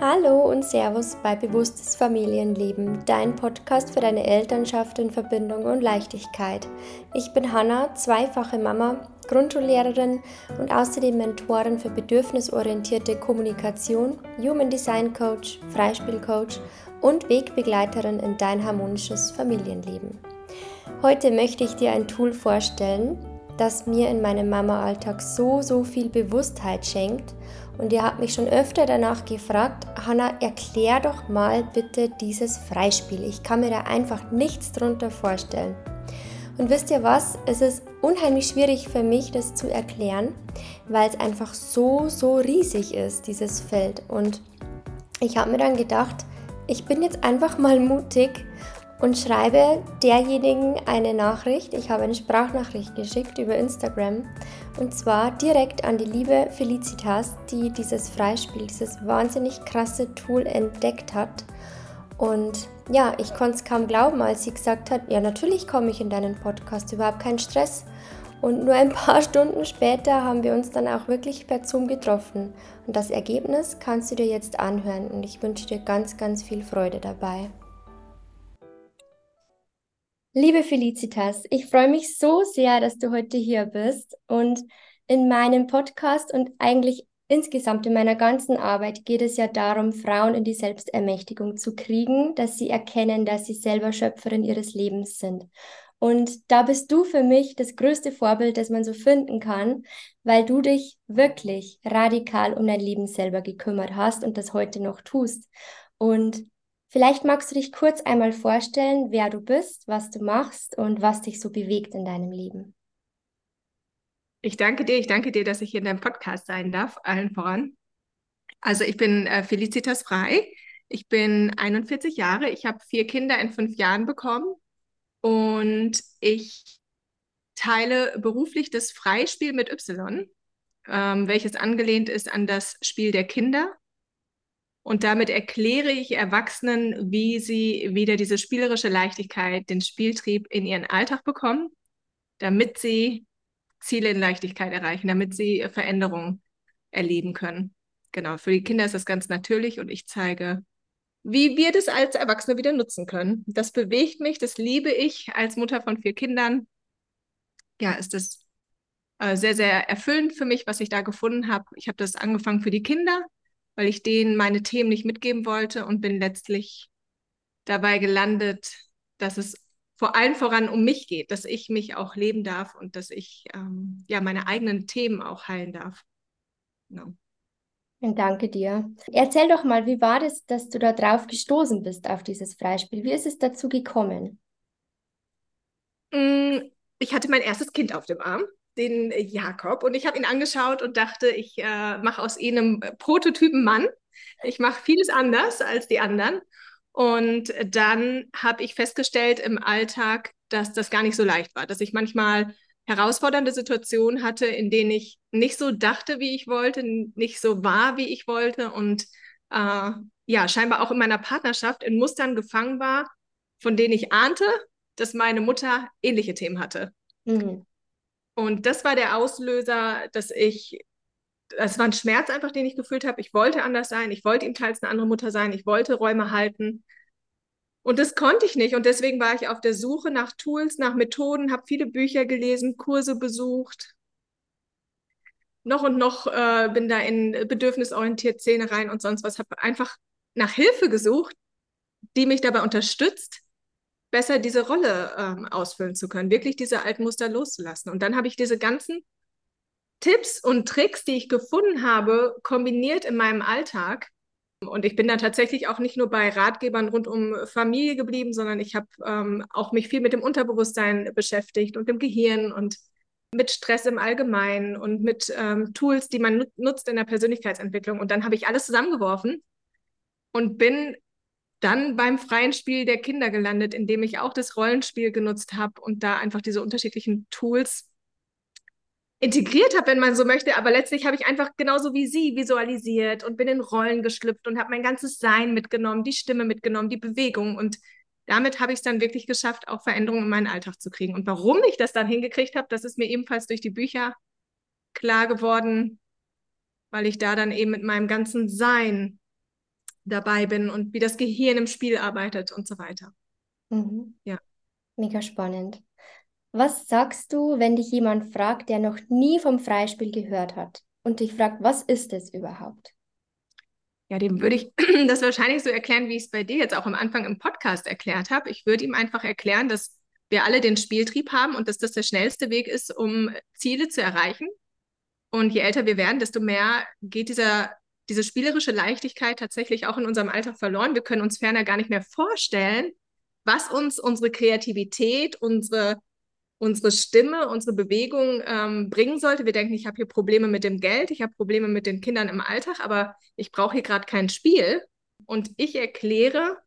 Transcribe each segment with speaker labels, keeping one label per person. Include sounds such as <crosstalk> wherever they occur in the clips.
Speaker 1: Hallo und Servus bei Bewusstes Familienleben, dein Podcast für deine Elternschaft in Verbindung und Leichtigkeit. Ich bin Hanna, zweifache Mama, Grundschullehrerin und außerdem Mentorin für bedürfnisorientierte Kommunikation, Human Design Coach, Freispielcoach und Wegbegleiterin in dein harmonisches Familienleben. Heute möchte ich dir ein Tool vorstellen, das mir in meinem Mama-Alltag so, so viel Bewusstheit schenkt. Und ihr habt mich schon öfter danach gefragt, Hanna, erklär doch mal bitte dieses Freispiel. Ich kann mir da einfach nichts drunter vorstellen. Und wisst ihr was? Es ist unheimlich schwierig für mich, das zu erklären, weil es einfach so, so riesig ist, dieses Feld. Und ich habe mir dann gedacht, ich bin jetzt einfach mal mutig und schreibe derjenigen eine Nachricht. Ich habe eine Sprachnachricht geschickt über Instagram und zwar direkt an die liebe Felicitas, die dieses Freispiel, dieses wahnsinnig krasse Tool entdeckt hat. Und ja, ich konnte es kaum glauben, als sie gesagt hat, ja natürlich komme ich in deinen Podcast, überhaupt kein Stress. Und nur ein paar <laughs> Stunden später haben wir uns dann auch wirklich per Zoom getroffen. Und das Ergebnis kannst du dir jetzt anhören und ich wünsche dir ganz, ganz viel Freude dabei. Liebe Felicitas, ich freue mich so sehr, dass du heute hier bist und in meinem Podcast und eigentlich insgesamt in meiner ganzen Arbeit geht es ja darum, Frauen in die Selbstermächtigung zu kriegen, dass sie erkennen, dass sie selber Schöpferin ihres Lebens sind. Und da bist du für mich das größte Vorbild, das man so finden kann, weil du dich wirklich radikal um dein Leben selber gekümmert hast und das heute noch tust. Und Vielleicht magst du dich kurz einmal vorstellen, wer du bist, was du machst und was dich so bewegt in deinem Leben.
Speaker 2: Ich danke dir, ich danke dir, dass ich hier in deinem Podcast sein darf, allen voran. Also ich bin äh, Felicitas Frei, ich bin 41 Jahre, ich habe vier Kinder in fünf Jahren bekommen und ich teile beruflich das Freispiel mit Y, ähm, welches angelehnt ist an das Spiel der Kinder und damit erkläre ich Erwachsenen, wie sie wieder diese spielerische Leichtigkeit, den Spieltrieb in ihren Alltag bekommen, damit sie Ziele in Leichtigkeit erreichen, damit sie Veränderungen erleben können. Genau, für die Kinder ist das ganz natürlich und ich zeige, wie wir das als Erwachsene wieder nutzen können. Das bewegt mich, das liebe ich als Mutter von vier Kindern. Ja, ist das äh, sehr, sehr erfüllend für mich, was ich da gefunden habe. Ich habe das angefangen für die Kinder weil ich denen meine Themen nicht mitgeben wollte und bin letztlich dabei gelandet, dass es vor allem voran um mich geht, dass ich mich auch leben darf und dass ich ähm, ja meine eigenen Themen auch heilen darf.
Speaker 1: Genau. Danke dir. Erzähl doch mal, wie war das, dass du da drauf gestoßen bist auf dieses Freispiel? Wie ist es dazu gekommen?
Speaker 2: Mm, ich hatte mein erstes Kind auf dem Arm den Jakob und ich habe ihn angeschaut und dachte, ich äh, mache aus ihm einen Prototypen Mann. Ich mache vieles anders als die anderen. Und dann habe ich festgestellt im Alltag, dass das gar nicht so leicht war, dass ich manchmal herausfordernde Situationen hatte, in denen ich nicht so dachte, wie ich wollte, nicht so war, wie ich wollte und äh, ja, scheinbar auch in meiner Partnerschaft in Mustern gefangen war, von denen ich ahnte, dass meine Mutter ähnliche Themen hatte. Mhm. Und das war der Auslöser, dass ich, es war ein Schmerz einfach, den ich gefühlt habe. Ich wollte anders sein, ich wollte ihm teils eine andere Mutter sein, ich wollte Räume halten. Und das konnte ich nicht. Und deswegen war ich auf der Suche nach Tools, nach Methoden, habe viele Bücher gelesen, Kurse besucht. Noch und noch äh, bin da in bedürfnisorientiert Szene rein und sonst was, habe einfach nach Hilfe gesucht, die mich dabei unterstützt, besser diese Rolle ähm, ausfüllen zu können, wirklich diese alten Muster loszulassen. Und dann habe ich diese ganzen Tipps und Tricks, die ich gefunden habe, kombiniert in meinem Alltag. Und ich bin dann tatsächlich auch nicht nur bei Ratgebern rund um Familie geblieben, sondern ich habe ähm, auch mich viel mit dem Unterbewusstsein beschäftigt und dem Gehirn und mit Stress im Allgemeinen und mit ähm, Tools, die man nutzt in der Persönlichkeitsentwicklung. Und dann habe ich alles zusammengeworfen und bin dann beim freien Spiel der Kinder gelandet, indem ich auch das Rollenspiel genutzt habe und da einfach diese unterschiedlichen Tools integriert habe, wenn man so möchte. Aber letztlich habe ich einfach genauso wie sie visualisiert und bin in Rollen geschlüpft und habe mein ganzes Sein mitgenommen, die Stimme mitgenommen, die Bewegung. Und damit habe ich es dann wirklich geschafft, auch Veränderungen in meinen Alltag zu kriegen. Und warum ich das dann hingekriegt habe, das ist mir ebenfalls durch die Bücher klar geworden, weil ich da dann eben mit meinem ganzen Sein dabei bin und wie das Gehirn im Spiel arbeitet und so weiter.
Speaker 1: Mhm. Ja. Mega spannend. Was sagst du, wenn dich jemand fragt, der noch nie vom Freispiel gehört hat und dich fragt, was ist es überhaupt?
Speaker 2: Ja, dem würde ich <clears throat> das wahrscheinlich so erklären, wie ich es bei dir jetzt auch am Anfang im Podcast erklärt habe. Ich würde ihm einfach erklären, dass wir alle den Spieltrieb haben und dass das der schnellste Weg ist, um Ziele zu erreichen. Und je älter wir werden, desto mehr geht dieser, diese spielerische Leichtigkeit tatsächlich auch in unserem Alltag verloren. Wir können uns ferner gar nicht mehr vorstellen, was uns unsere Kreativität, unsere unsere Stimme, unsere Bewegung ähm, bringen sollte. Wir denken, ich habe hier Probleme mit dem Geld, ich habe Probleme mit den Kindern im Alltag, aber ich brauche hier gerade kein Spiel. Und ich erkläre,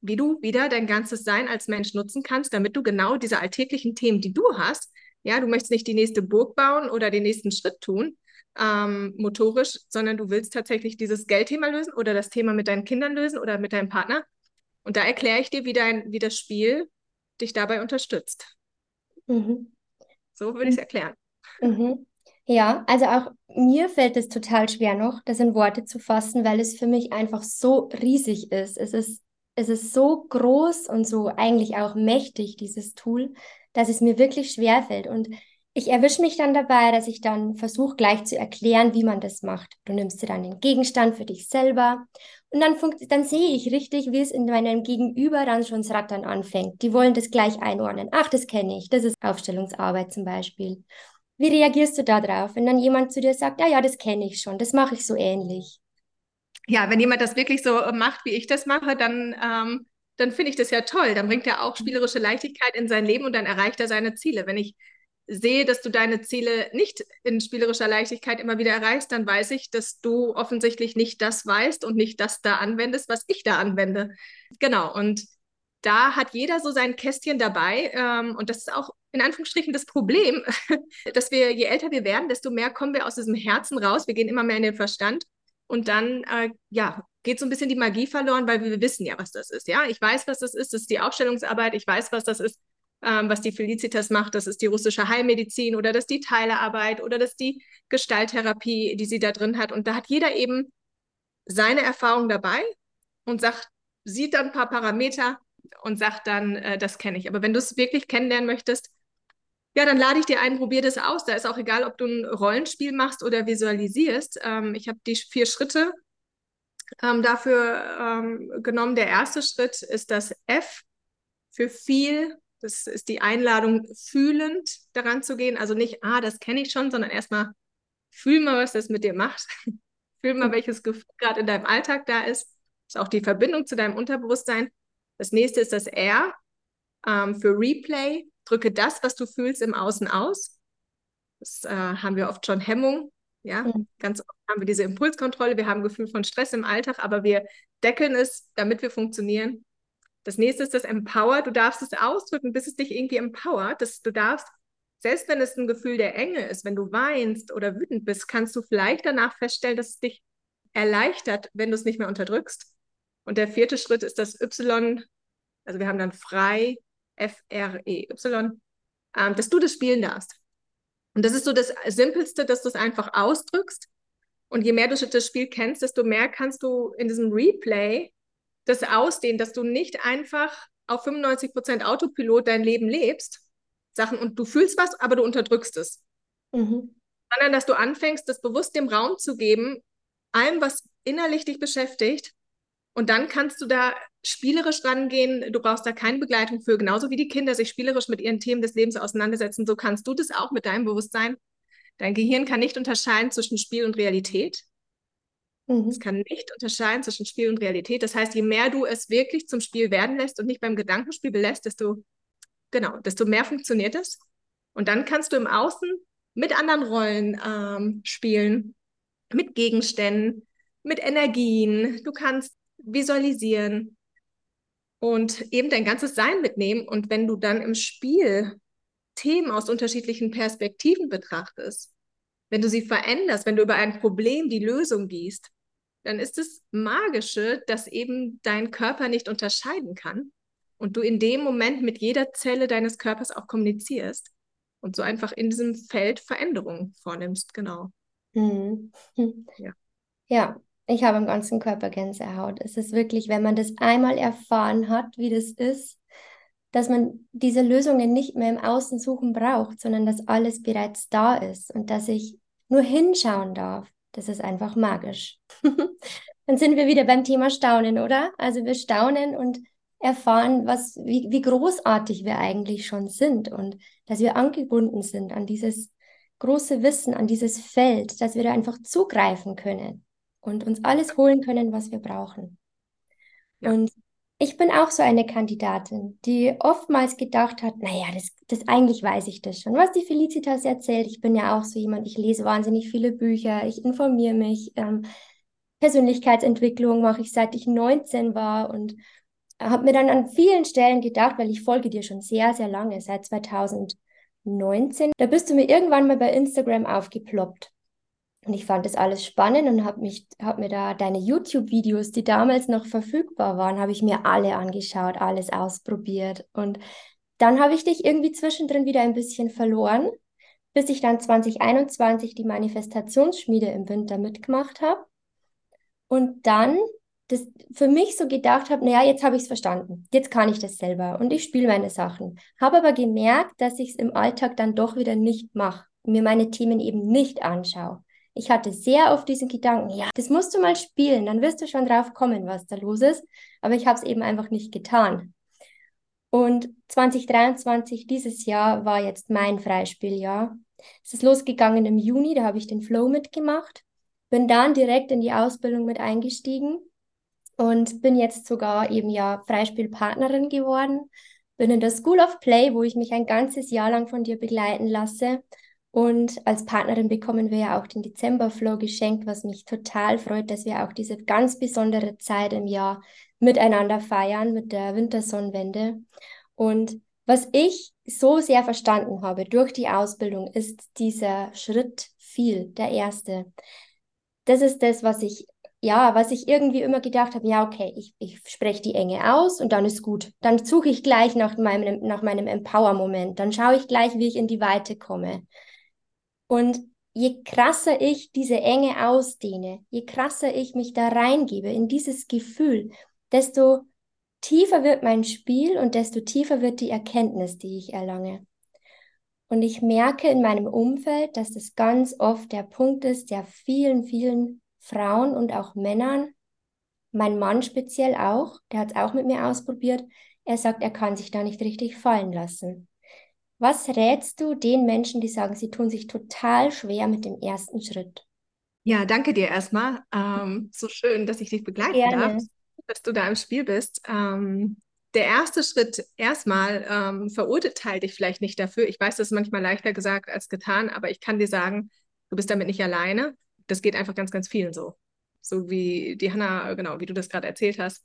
Speaker 2: wie du wieder dein ganzes Sein als Mensch nutzen kannst, damit du genau diese alltäglichen Themen, die du hast, ja, du möchtest nicht die nächste Burg bauen oder den nächsten Schritt tun, ähm, motorisch, sondern du willst tatsächlich dieses Geldthema lösen oder das Thema mit deinen Kindern lösen oder mit deinem Partner. Und da erkläre ich dir, wie, dein, wie das Spiel dich dabei unterstützt. Mhm. So würde ich es erklären.
Speaker 1: Mhm. Ja, also auch mir fällt es total schwer noch, das in Worte zu fassen, weil es für mich einfach so riesig ist. Es ist, es ist so groß und so eigentlich auch mächtig, dieses Tool, dass es mir wirklich schwer fällt. Und ich erwische mich dann dabei, dass ich dann versuche gleich zu erklären, wie man das macht. Du nimmst dir dann den Gegenstand für dich selber und dann, dann sehe ich richtig, wie es in meinem Gegenüber dann schon das Rattern anfängt. Die wollen das gleich einordnen. Ach, das kenne ich. Das ist Aufstellungsarbeit zum Beispiel. Wie reagierst du da drauf, wenn dann jemand zu dir sagt, ja, ja, das kenne ich schon, das mache ich so ähnlich?
Speaker 2: Ja, wenn jemand das wirklich so macht, wie ich das mache, dann, ähm, dann finde ich das ja toll. Dann bringt er auch spielerische Leichtigkeit in sein Leben und dann erreicht er seine Ziele. Wenn ich sehe, dass du deine Ziele nicht in spielerischer Leichtigkeit immer wieder erreichst, dann weiß ich, dass du offensichtlich nicht das weißt und nicht das da anwendest, was ich da anwende. Genau, und da hat jeder so sein Kästchen dabei. Ähm, und das ist auch in Anführungsstrichen das Problem, <laughs> dass wir, je älter wir werden, desto mehr kommen wir aus diesem Herzen raus. Wir gehen immer mehr in den Verstand. Und dann, äh, ja, geht so ein bisschen die Magie verloren, weil wir wissen ja, was das ist. Ja, ich weiß, was das ist. Das ist die Aufstellungsarbeit. Ich weiß, was das ist ähm, was die Felicitas macht. Das ist die russische Heilmedizin oder das ist die Teilearbeit oder das ist die Gestalttherapie, die sie da drin hat. Und da hat jeder eben seine Erfahrung dabei und sagt, sieht dann ein paar Parameter und sagt dann, äh, das kenne ich. Aber wenn du es wirklich kennenlernen möchtest, ja, dann lade ich dir ein, probier das aus. Da ist auch egal, ob du ein Rollenspiel machst oder visualisierst. Ähm, ich habe die vier Schritte ähm, dafür ähm, genommen. Der erste Schritt ist das F für viel das ist die Einladung, fühlend daran zu gehen. Also nicht, ah, das kenne ich schon, sondern erstmal fühl mal, was das mit dir macht. <laughs> fühl mal, welches Gefühl gerade in deinem Alltag da ist. Das ist auch die Verbindung zu deinem Unterbewusstsein. Das nächste ist das R ähm, für Replay. Drücke das, was du fühlst, im Außen aus. Das äh, haben wir oft schon Hemmung. Ja, mhm. ganz oft haben wir diese Impulskontrolle. Wir haben ein Gefühl von Stress im Alltag, aber wir deckeln es, damit wir funktionieren. Das nächste ist das Empower. Du darfst es ausdrücken, bis es dich irgendwie empowert. Das, du darfst, selbst wenn es ein Gefühl der Enge ist, wenn du weinst oder wütend bist, kannst du vielleicht danach feststellen, dass es dich erleichtert, wenn du es nicht mehr unterdrückst. Und der vierte Schritt ist das Y, also wir haben dann frei, F-R-E-Y, ähm, dass du das spielen darfst. Und das ist so das Simpelste, dass du es einfach ausdrückst. Und je mehr du das Spiel kennst, desto mehr kannst du in diesem Replay das ausdehnen, dass du nicht einfach auf 95 Prozent Autopilot dein Leben lebst, Sachen und du fühlst was, aber du unterdrückst es. Mhm. Sondern dass du anfängst, das bewusst dem Raum zu geben, allem, was innerlich dich beschäftigt. Und dann kannst du da spielerisch rangehen. Du brauchst da keine Begleitung für. Genauso wie die Kinder sich spielerisch mit ihren Themen des Lebens auseinandersetzen, so kannst du das auch mit deinem Bewusstsein. Dein Gehirn kann nicht unterscheiden zwischen Spiel und Realität. Mhm. Es kann nicht unterscheiden zwischen Spiel und Realität. Das heißt, je mehr du es wirklich zum Spiel werden lässt und nicht beim Gedankenspiel belässt, desto, genau, desto mehr funktioniert es. Und dann kannst du im Außen mit anderen Rollen ähm, spielen, mit Gegenständen, mit Energien. Du kannst visualisieren und eben dein ganzes Sein mitnehmen. Und wenn du dann im Spiel Themen aus unterschiedlichen Perspektiven betrachtest, wenn du sie veränderst, wenn du über ein Problem die Lösung gießt, dann ist es magische, dass eben dein Körper nicht unterscheiden kann und du in dem Moment mit jeder Zelle deines Körpers auch kommunizierst und so einfach in diesem Feld Veränderungen vornimmst, genau.
Speaker 1: Mhm. Ja. ja, Ich habe im ganzen Körper Gänsehaut. Es ist wirklich, wenn man das einmal erfahren hat, wie das ist, dass man diese Lösungen nicht mehr im Außen suchen braucht, sondern dass alles bereits da ist und dass ich nur hinschauen darf. Das ist einfach magisch. <laughs> Dann sind wir wieder beim Thema Staunen, oder? Also wir staunen und erfahren, was, wie, wie großartig wir eigentlich schon sind und dass wir angebunden sind an dieses große Wissen, an dieses Feld, dass wir da einfach zugreifen können und uns alles holen können, was wir brauchen. Ja. Und ich bin auch so eine Kandidatin, die oftmals gedacht hat, naja, das, das eigentlich weiß ich das schon. Was die Felicitas erzählt, ich bin ja auch so jemand, ich lese wahnsinnig viele Bücher, ich informiere mich. Ähm, Persönlichkeitsentwicklung mache ich seit ich 19 war und habe mir dann an vielen Stellen gedacht, weil ich folge dir schon sehr, sehr lange, seit 2019. Da bist du mir irgendwann mal bei Instagram aufgeploppt. Und ich fand das alles spannend und habe habe mir da deine YouTube-Videos, die damals noch verfügbar waren, habe ich mir alle angeschaut, alles ausprobiert. Und dann habe ich dich irgendwie zwischendrin wieder ein bisschen verloren, bis ich dann 2021 die Manifestationsschmiede im Winter mitgemacht habe. Und dann das für mich so gedacht habe, naja, jetzt habe ich es verstanden, jetzt kann ich das selber und ich spiele meine Sachen. Habe aber gemerkt, dass ich es im Alltag dann doch wieder nicht mache, mir meine Themen eben nicht anschaue. Ich hatte sehr oft diesen Gedanken, ja, das musst du mal spielen, dann wirst du schon drauf kommen, was da los ist. Aber ich habe es eben einfach nicht getan. Und 2023, dieses Jahr, war jetzt mein Freispieljahr. Es ist losgegangen im Juni, da habe ich den Flow mitgemacht, bin dann direkt in die Ausbildung mit eingestiegen und bin jetzt sogar eben ja Freispielpartnerin geworden. Bin in der School of Play, wo ich mich ein ganzes Jahr lang von dir begleiten lasse und als Partnerin bekommen wir ja auch den Dezember-Flow geschenkt, was mich total freut, dass wir auch diese ganz besondere Zeit im Jahr miteinander feiern, mit der Wintersonnenwende. Und was ich so sehr verstanden habe durch die Ausbildung, ist dieser Schritt viel, der erste. Das ist das, was ich, ja, was ich irgendwie immer gedacht habe, ja, okay, ich, ich spreche die Enge aus und dann ist gut. Dann suche ich gleich nach meinem, nach meinem Empower-Moment. Dann schaue ich gleich, wie ich in die Weite komme. Und je krasser ich diese Enge ausdehne, je krasser ich mich da reingebe in dieses Gefühl, desto tiefer wird mein Spiel und desto tiefer wird die Erkenntnis, die ich erlange. Und ich merke in meinem Umfeld, dass das ganz oft der Punkt ist, der vielen, vielen Frauen und auch Männern, mein Mann speziell auch, der hat es auch mit mir ausprobiert, er sagt, er kann sich da nicht richtig fallen lassen. Was rätst du den Menschen, die sagen, sie tun sich total schwer mit dem ersten Schritt?
Speaker 2: Ja, danke dir erstmal. Ähm, so schön, dass ich dich begleiten Gerne. darf, dass du da im Spiel bist. Ähm, der erste Schritt erstmal ähm, verurteile dich vielleicht nicht dafür. Ich weiß, das ist manchmal leichter gesagt als getan, aber ich kann dir sagen, du bist damit nicht alleine. Das geht einfach ganz, ganz vielen so. So wie die Hanna, genau, wie du das gerade erzählt hast.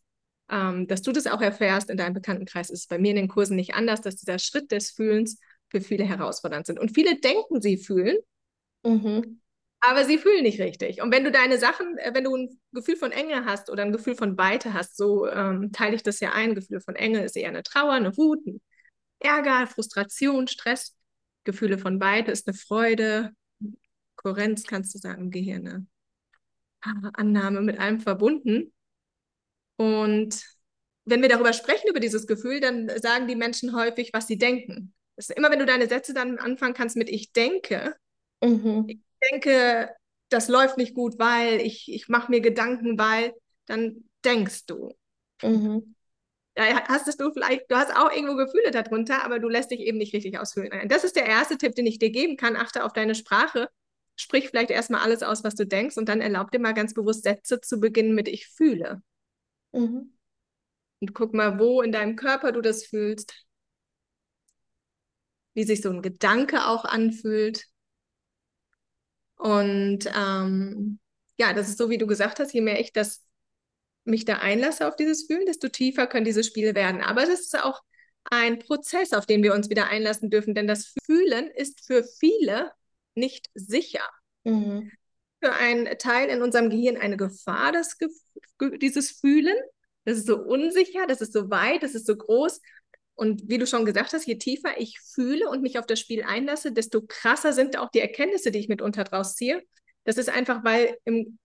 Speaker 2: Ähm, dass du das auch erfährst in deinem Bekanntenkreis, ist bei mir in den Kursen nicht anders, dass dieser Schritt des Fühlens für viele herausfordernd sind. Und viele denken, sie fühlen, mhm. aber sie fühlen nicht richtig. Und wenn du deine Sachen, äh, wenn du ein Gefühl von Enge hast oder ein Gefühl von Weite hast, so ähm, teile ich das ja ein. Gefühl von Enge ist eher eine Trauer, eine Wut, ein Ärger, Frustration, Stress. Gefühle von Weite ist eine Freude, Kohärenz, kannst du sagen, Gehirn, eine Annahme mit allem verbunden. Und wenn wir darüber sprechen, über dieses Gefühl, dann sagen die Menschen häufig, was sie denken. Ist immer, wenn du deine Sätze dann anfangen kannst mit ich denke, mhm. ich denke, das läuft nicht gut, weil ich, ich mache mir Gedanken, weil, dann denkst du. Mhm. Da hast du vielleicht, du hast auch irgendwo Gefühle darunter, aber du lässt dich eben nicht richtig ausfüllen. Das ist der erste Tipp, den ich dir geben kann. Achte auf deine Sprache. Sprich vielleicht erstmal alles aus, was du denkst, und dann erlaub dir mal ganz bewusst Sätze zu beginnen mit Ich fühle. Mhm. Und guck mal, wo in deinem Körper du das fühlst, wie sich so ein Gedanke auch anfühlt. Und ähm, ja, das ist so, wie du gesagt hast, je mehr ich das mich da einlasse auf dieses Fühlen, desto tiefer können diese Spiele werden. Aber das ist auch ein Prozess, auf den wir uns wieder einlassen dürfen, denn das Fühlen ist für viele nicht sicher. Mhm. Für einen Teil in unserem Gehirn eine Gefahr, das, dieses Fühlen. Das ist so unsicher, das ist so weit, das ist so groß. Und wie du schon gesagt hast, je tiefer ich fühle und mich auf das Spiel einlasse, desto krasser sind auch die Erkenntnisse, die ich mitunter draus ziehe. Das ist einfach, weil im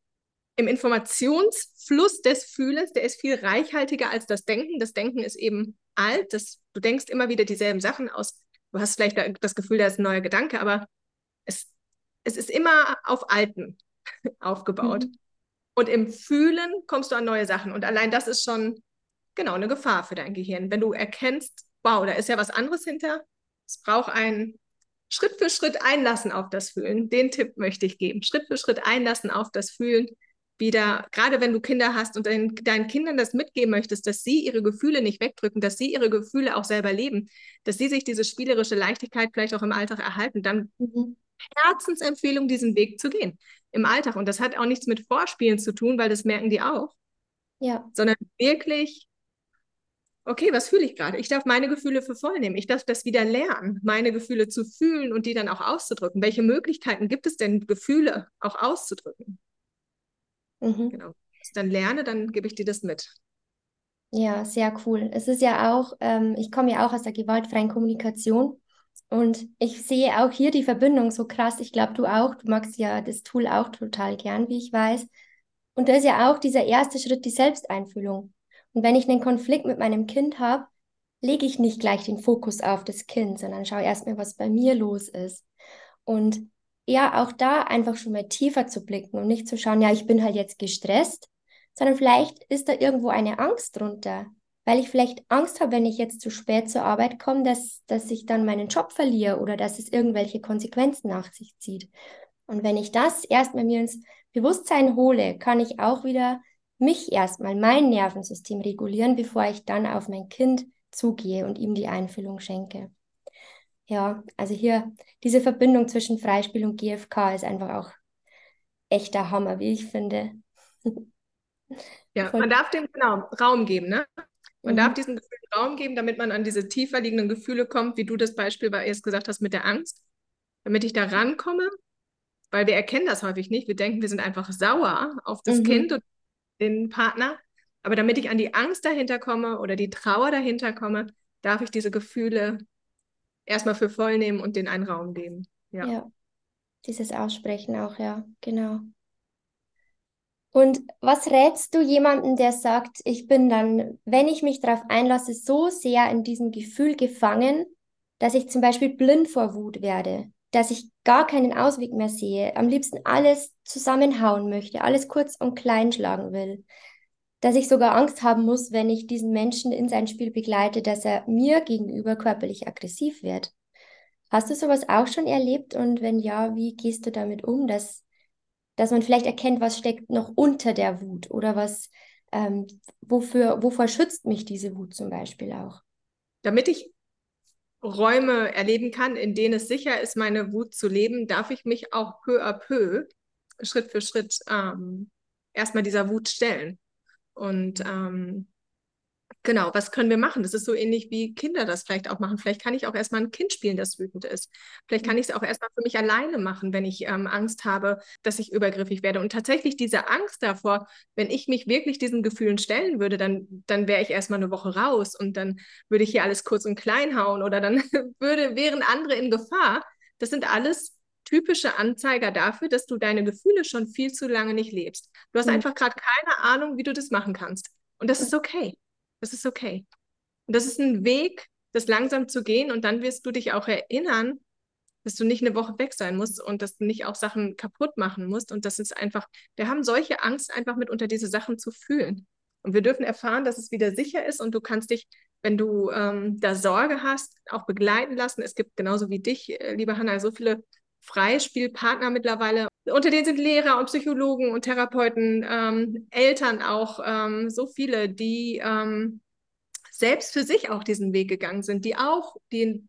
Speaker 2: im Informationsfluss des Fühlens, der ist viel reichhaltiger als das Denken. Das Denken ist eben alt. Das, du denkst immer wieder dieselben Sachen aus. Du hast vielleicht das Gefühl, da ist ein neuer Gedanke, aber es, es ist immer auf Alten <laughs> aufgebaut. Mhm. Und im Fühlen kommst du an neue Sachen. Und allein das ist schon genau eine Gefahr für dein Gehirn. Wenn du erkennst, wow, da ist ja was anderes hinter. Es braucht ein Schritt für Schritt einlassen auf das Fühlen. Den Tipp möchte ich geben. Schritt für Schritt einlassen auf das Fühlen. Wieder, gerade wenn du Kinder hast und dein, deinen Kindern das mitgeben möchtest, dass sie ihre Gefühle nicht wegdrücken, dass sie ihre Gefühle auch selber leben, dass sie sich diese spielerische Leichtigkeit vielleicht auch im Alltag erhalten, dann mhm. Herzensempfehlung, diesen Weg zu gehen im Alltag. Und das hat auch nichts mit Vorspielen zu tun, weil das merken die auch. Ja. Sondern wirklich okay, was fühle ich gerade? Ich darf meine Gefühle für voll nehmen. Ich darf das wieder lernen, meine Gefühle zu fühlen und die dann auch auszudrücken. Welche Möglichkeiten gibt es denn, Gefühle auch auszudrücken? Mhm. Genau. Wenn ich dann lerne, dann gebe ich dir das mit.
Speaker 1: Ja, sehr cool. Es ist ja auch, ähm, ich komme ja auch aus der gewaltfreien Kommunikation und ich sehe auch hier die Verbindung so krass. Ich glaube, du auch. Du magst ja das Tool auch total gern, wie ich weiß. Und da ist ja auch dieser erste Schritt die Selbsteinfühlung. Und wenn ich einen Konflikt mit meinem Kind habe, lege ich nicht gleich den Fokus auf das Kind, sondern schaue erstmal, was bei mir los ist. Und ja, auch da einfach schon mal tiefer zu blicken und nicht zu schauen, ja, ich bin halt jetzt gestresst, sondern vielleicht ist da irgendwo eine Angst drunter, weil ich vielleicht Angst habe, wenn ich jetzt zu spät zur Arbeit komme, dass, dass ich dann meinen Job verliere oder dass es irgendwelche Konsequenzen nach sich zieht. Und wenn ich das erstmal mir ins Bewusstsein hole, kann ich auch wieder mich erstmal, mein Nervensystem regulieren, bevor ich dann auf mein Kind zugehe und ihm die Einfühlung schenke. Ja, also hier diese Verbindung zwischen Freispiel und GFK ist einfach auch echter Hammer, wie ich finde.
Speaker 2: Ja, Voll. man darf dem genau Raum geben, ne? Man mhm. darf diesen Gefühlen Raum geben, damit man an diese tiefer liegenden Gefühle kommt, wie du das Beispiel bei erst gesagt hast mit der Angst, damit ich da rankomme, weil wir erkennen das häufig nicht. Wir denken, wir sind einfach sauer auf das mhm. Kind und den Partner. Aber damit ich an die Angst dahinter komme oder die Trauer dahinter komme, darf ich diese Gefühle erstmal für voll nehmen und den einen Raum geben. Ja. ja.
Speaker 1: Dieses Aussprechen auch, ja, genau. Und was rätst du jemandem, der sagt, ich bin dann, wenn ich mich darauf einlasse, so sehr in diesem Gefühl gefangen, dass ich zum Beispiel blind vor Wut werde, dass ich gar keinen Ausweg mehr sehe, am liebsten alles zusammenhauen möchte, alles kurz und klein schlagen will, dass ich sogar Angst haben muss, wenn ich diesen Menschen in sein Spiel begleite, dass er mir gegenüber körperlich aggressiv wird. Hast du sowas auch schon erlebt und wenn ja, wie gehst du damit um, dass, dass man vielleicht erkennt, was steckt noch unter der Wut oder was, ähm, wofür, wovor schützt mich diese Wut zum Beispiel auch?
Speaker 2: Damit ich Räume erleben kann, in denen es sicher ist, meine Wut zu leben, darf ich mich auch peu à peu, Schritt für Schritt, ähm, erstmal dieser Wut stellen. Und ähm, Genau, was können wir machen? Das ist so ähnlich wie Kinder das vielleicht auch machen. Vielleicht kann ich auch erstmal ein Kind spielen, das wütend ist. Vielleicht kann ich es auch erstmal für mich alleine machen, wenn ich ähm, Angst habe, dass ich übergriffig werde. Und tatsächlich diese Angst davor, wenn ich mich wirklich diesen Gefühlen stellen würde, dann, dann wäre ich erstmal eine Woche raus und dann würde ich hier alles kurz und klein hauen oder dann <laughs> würde, wären andere in Gefahr. Das sind alles typische Anzeiger dafür, dass du deine Gefühle schon viel zu lange nicht lebst. Du hast mhm. einfach gerade keine Ahnung, wie du das machen kannst. Und das ist okay. Das ist okay. Und das ist ein Weg, das langsam zu gehen und dann wirst du dich auch erinnern, dass du nicht eine Woche weg sein musst und dass du nicht auch Sachen kaputt machen musst. Und das ist einfach, wir haben solche Angst, einfach mit unter diese Sachen zu fühlen. Und wir dürfen erfahren, dass es wieder sicher ist und du kannst dich, wenn du ähm, da Sorge hast, auch begleiten lassen. Es gibt genauso wie dich, äh, liebe Hanna, so viele Freispielpartner mittlerweile. Unter denen sind Lehrer und Psychologen und Therapeuten, ähm, Eltern auch, ähm, so viele, die ähm, selbst für sich auch diesen Weg gegangen sind, die auch die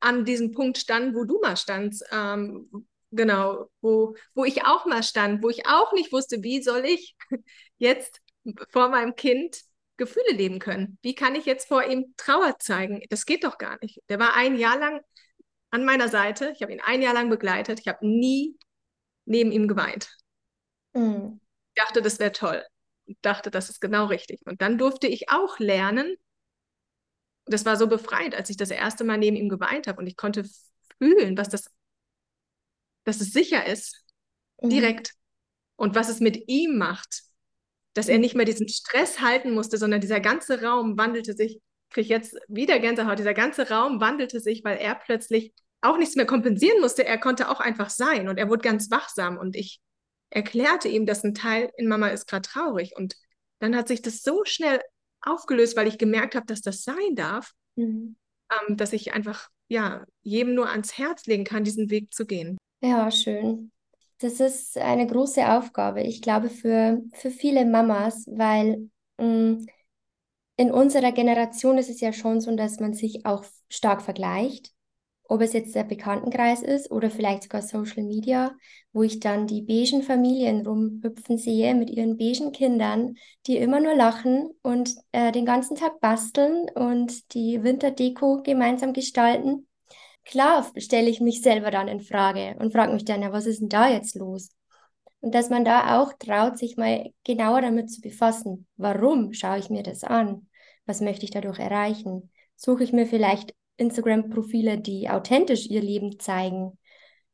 Speaker 2: an diesem Punkt standen, wo du mal standst, ähm, genau, wo, wo ich auch mal stand, wo ich auch nicht wusste, wie soll ich <laughs> jetzt vor meinem Kind Gefühle leben können? Wie kann ich jetzt vor ihm Trauer zeigen? Das geht doch gar nicht. Der war ein Jahr lang an meiner Seite. Ich habe ihn ein Jahr lang begleitet. Ich habe nie neben ihm geweint. Mhm. Ich dachte, das wäre toll. Ich dachte, das ist genau richtig. Und dann durfte ich auch lernen. Das war so befreit, als ich das erste Mal neben ihm geweint habe und ich konnte fühlen, was das, dass es sicher ist. Mhm. Direkt. und was es mit ihm macht, dass er nicht mehr diesen Stress halten musste, sondern dieser ganze Raum wandelte sich, kriege ich jetzt wieder Gänsehaut, dieser ganze Raum wandelte sich, weil er plötzlich auch nichts mehr kompensieren musste, er konnte auch einfach sein und er wurde ganz wachsam und ich erklärte ihm, dass ein Teil in Mama ist gerade traurig und dann hat sich das so schnell aufgelöst, weil ich gemerkt habe, dass das sein darf, mhm. ähm, dass ich einfach ja jedem nur ans Herz legen kann, diesen Weg zu gehen.
Speaker 1: Ja, schön. Das ist eine große Aufgabe, ich glaube, für, für viele Mamas, weil mh, mm, in unserer Generation ist es ja schon so, dass man sich auch stark vergleicht ob es jetzt der Bekanntenkreis ist oder vielleicht sogar Social Media, wo ich dann die beigen Familien rumhüpfen sehe mit ihren beigen Kindern, die immer nur lachen und äh, den ganzen Tag basteln und die Winterdeko gemeinsam gestalten. Klar stelle ich mich selber dann in Frage und frage mich dann, ja, was ist denn da jetzt los? Und dass man da auch traut, sich mal genauer damit zu befassen. Warum schaue ich mir das an? Was möchte ich dadurch erreichen? Suche ich mir vielleicht Instagram-Profile, die authentisch ihr Leben zeigen,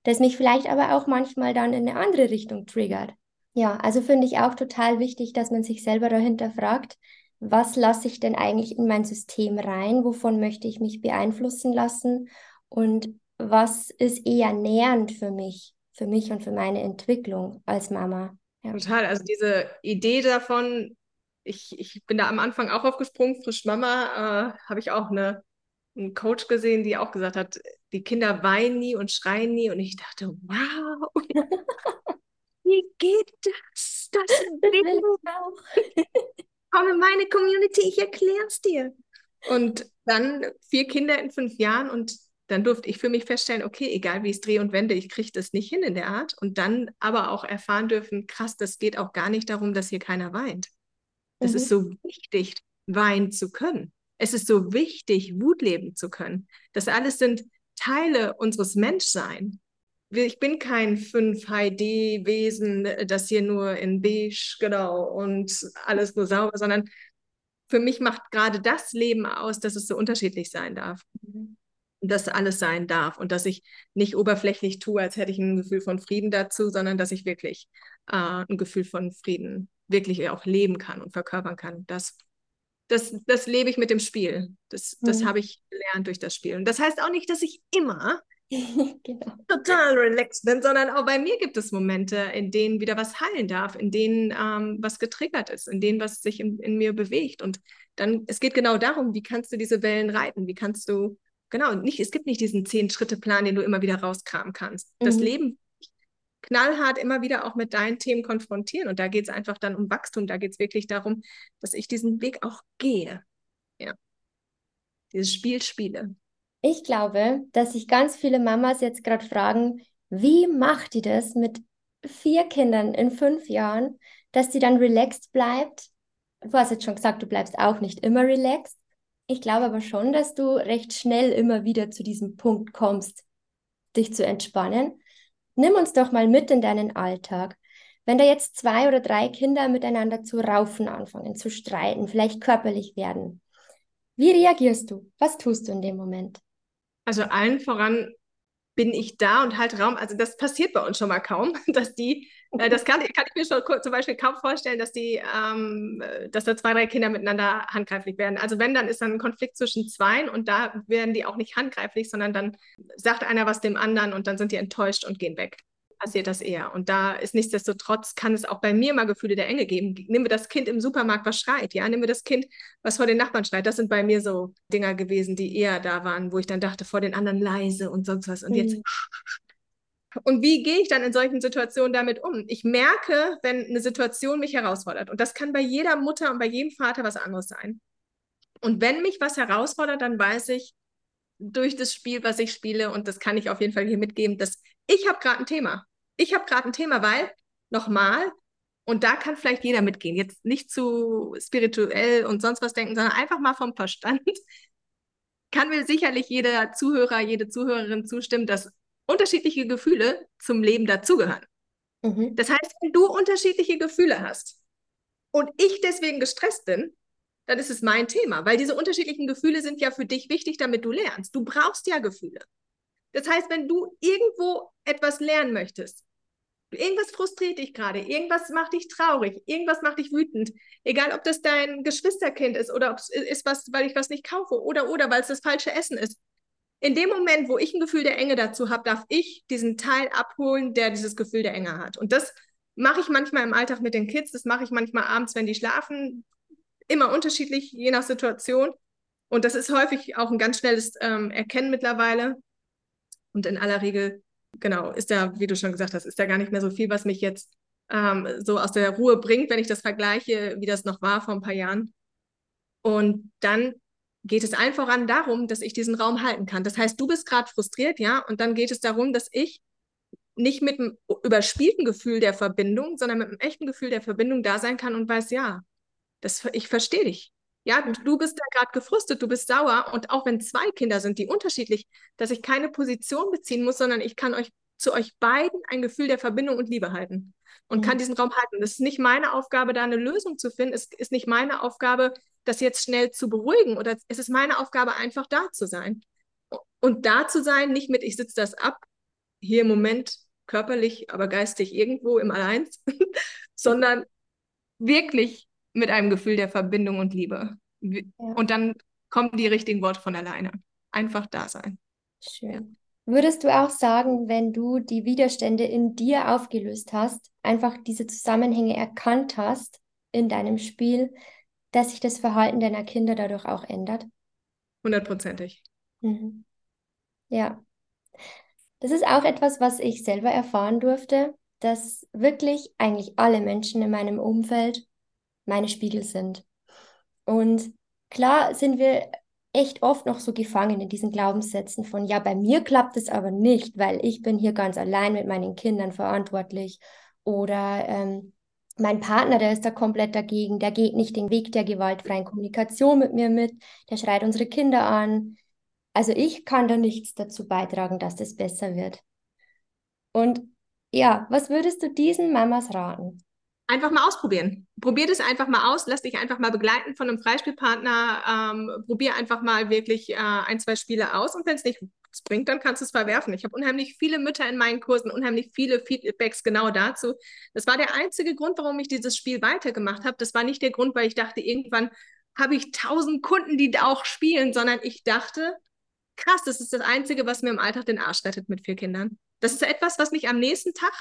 Speaker 1: das mich vielleicht aber auch manchmal dann in eine andere Richtung triggert. Ja, also finde ich auch total wichtig, dass man sich selber dahinter fragt, was lasse ich denn eigentlich in mein System rein, wovon möchte ich mich beeinflussen lassen und was ist eher nährend für mich, für mich und für meine Entwicklung als Mama.
Speaker 2: Ja. Total, also diese Idee davon, ich, ich bin da am Anfang auch aufgesprungen, frisch Mama, äh, habe ich auch eine einen Coach gesehen, die auch gesagt hat, die Kinder weinen nie und schreien nie. Und ich dachte, wow, <laughs> wie geht das? Das will ich auch. Komm in meine Community, ich erkläre es dir. Und dann vier Kinder in fünf Jahren und dann durfte ich für mich feststellen, okay, egal wie ich es drehe und wende, ich kriege das nicht hin in der Art. Und dann aber auch erfahren dürfen, krass, das geht auch gar nicht darum, dass hier keiner weint. Es mhm. ist so wichtig, weinen zu können. Es ist so wichtig, Wut leben zu können. Das alles sind Teile unseres Menschseins. Ich bin kein 5-HD-Wesen, das hier nur in beige, genau, und alles nur sauber, sondern für mich macht gerade das Leben aus, dass es so unterschiedlich sein darf. Mhm. Dass alles sein darf und dass ich nicht oberflächlich tue, als hätte ich ein Gefühl von Frieden dazu, sondern dass ich wirklich äh, ein Gefühl von Frieden wirklich auch leben kann und verkörpern kann. Das das, das lebe ich mit dem Spiel. Das, das mhm. habe ich gelernt durch das Spiel. Und das heißt auch nicht, dass ich immer <laughs> genau. total relaxed bin, sondern auch bei mir gibt es Momente, in denen wieder was heilen darf, in denen ähm, was getriggert ist, in denen was sich in, in mir bewegt. Und dann, es geht genau darum, wie kannst du diese Wellen reiten? Wie kannst du, genau, nicht, es gibt nicht diesen Zehn-Schritte-Plan, den du immer wieder rauskramen kannst. Mhm. Das Leben knallhart immer wieder auch mit deinen Themen konfrontieren. Und da geht es einfach dann um Wachstum. Da geht es wirklich darum, dass ich diesen Weg auch gehe. Ja. Dieses Spiel spiele.
Speaker 1: Ich glaube, dass sich ganz viele Mamas jetzt gerade fragen, wie macht die das mit vier Kindern in fünf Jahren, dass die dann relaxed bleibt? Du hast jetzt schon gesagt, du bleibst auch nicht immer relaxed. Ich glaube aber schon, dass du recht schnell immer wieder zu diesem Punkt kommst, dich zu entspannen. Nimm uns doch mal mit in deinen Alltag. Wenn da jetzt zwei oder drei Kinder miteinander zu raufen anfangen, zu streiten, vielleicht körperlich werden, wie reagierst du? Was tust du in dem Moment?
Speaker 2: Also allen voran bin ich da und halte Raum. Also das passiert bei uns schon mal kaum, <laughs> dass die, das kann, kann, ich mir schon zum Beispiel kaum vorstellen, dass die, ähm, dass da zwei, drei Kinder miteinander handgreiflich werden. Also wenn, dann ist dann ein Konflikt zwischen zweien und da werden die auch nicht handgreiflich, sondern dann sagt einer was dem anderen und dann sind die enttäuscht und gehen weg passiert das eher. Und da ist nichtsdestotrotz, kann es auch bei mir mal Gefühle der Enge geben. Nehmen wir das Kind im Supermarkt, was schreit, ja, nehmen wir das Kind, was vor den Nachbarn schreit. Das sind bei mir so Dinger gewesen, die eher da waren, wo ich dann dachte, vor den anderen leise und sonst was. Und mhm. jetzt. Und wie gehe ich dann in solchen Situationen damit um? Ich merke, wenn eine Situation mich herausfordert. Und das kann bei jeder Mutter und bei jedem Vater was anderes sein. Und wenn mich was herausfordert, dann weiß ich, durch das Spiel, was ich spiele, und das kann ich auf jeden Fall hier mitgeben, dass ich habe gerade ein Thema ich habe gerade ein Thema, weil, nochmal, und da kann vielleicht jeder mitgehen, jetzt nicht zu spirituell und sonst was denken, sondern einfach mal vom Verstand, <laughs> kann mir sicherlich jeder Zuhörer, jede Zuhörerin zustimmen, dass unterschiedliche Gefühle zum Leben dazugehören. Mhm. Das heißt, wenn du unterschiedliche Gefühle hast und ich deswegen gestresst bin, dann ist es mein Thema, weil diese unterschiedlichen Gefühle sind ja für dich wichtig, damit du lernst. Du brauchst ja Gefühle. Das heißt, wenn du irgendwo etwas lernen möchtest, Irgendwas frustriert dich gerade, irgendwas macht dich traurig, irgendwas macht dich wütend. Egal, ob das dein Geschwisterkind ist oder ob es ist was, weil ich was nicht kaufe oder oder weil es das falsche Essen ist. In dem Moment, wo ich ein Gefühl der Enge dazu habe, darf ich diesen Teil abholen, der dieses Gefühl der Enge hat. Und das mache ich manchmal im Alltag mit den Kids, das mache ich manchmal abends, wenn die schlafen. Immer unterschiedlich, je nach Situation. Und das ist häufig auch ein ganz schnelles ähm, Erkennen mittlerweile. Und in aller Regel genau, ist da, wie du schon gesagt hast, ist da gar nicht mehr so viel, was mich jetzt ähm, so aus der Ruhe bringt, wenn ich das vergleiche, wie das noch war vor ein paar Jahren. Und dann geht es allen voran darum, dass ich diesen Raum halten kann. Das heißt, du bist gerade frustriert, ja, und dann geht es darum, dass ich nicht mit einem überspielten Gefühl der Verbindung, sondern mit einem echten Gefühl der Verbindung da sein kann und weiß, ja, das, ich verstehe dich. Ja, du bist da gerade gefrustet, du bist sauer und auch wenn zwei Kinder sind, die unterschiedlich, dass ich keine Position beziehen muss, sondern ich kann euch zu euch beiden ein Gefühl der Verbindung und Liebe halten und mhm. kann diesen Raum halten. Es ist nicht meine Aufgabe, da eine Lösung zu finden. Es ist nicht meine Aufgabe, das jetzt schnell zu beruhigen oder es ist meine Aufgabe, einfach da zu sein. Und da zu sein, nicht mit, ich sitze das ab, hier im Moment körperlich, aber geistig irgendwo im Alleins, <laughs> sondern wirklich mit einem Gefühl der Verbindung und Liebe. Und dann kommen die richtigen Worte von alleine. Einfach da sein.
Speaker 1: Schön. Würdest du auch sagen, wenn du die Widerstände in dir aufgelöst hast, einfach diese Zusammenhänge erkannt hast in deinem Spiel, dass sich das Verhalten deiner Kinder dadurch auch ändert?
Speaker 2: Hundertprozentig. Mhm.
Speaker 1: Ja. Das ist auch etwas, was ich selber erfahren durfte, dass wirklich eigentlich alle Menschen in meinem Umfeld meine Spiegel sind. Und klar sind wir echt oft noch so gefangen in diesen Glaubenssätzen von, ja, bei mir klappt es aber nicht, weil ich bin hier ganz allein mit meinen Kindern verantwortlich. Oder ähm, mein Partner, der ist da komplett dagegen, der geht nicht den Weg der gewaltfreien Kommunikation mit mir mit, der schreit unsere Kinder an. Also ich kann da nichts dazu beitragen, dass das besser wird. Und ja, was würdest du diesen Mamas raten?
Speaker 2: Einfach mal ausprobieren. Probier das einfach mal aus, lass dich einfach mal begleiten von einem Freispielpartner, ähm, probier einfach mal wirklich äh, ein, zwei Spiele aus und wenn es nicht bringt, dann kannst du es verwerfen. Ich habe unheimlich viele Mütter in meinen Kursen, unheimlich viele Feedbacks genau dazu. Das war der einzige Grund, warum ich dieses Spiel weitergemacht habe. Das war nicht der Grund, weil ich dachte, irgendwann habe ich tausend Kunden, die auch spielen, sondern ich dachte, krass, das ist das Einzige, was mir im Alltag den Arsch rettet mit vier Kindern. Das ist etwas, was mich am nächsten Tag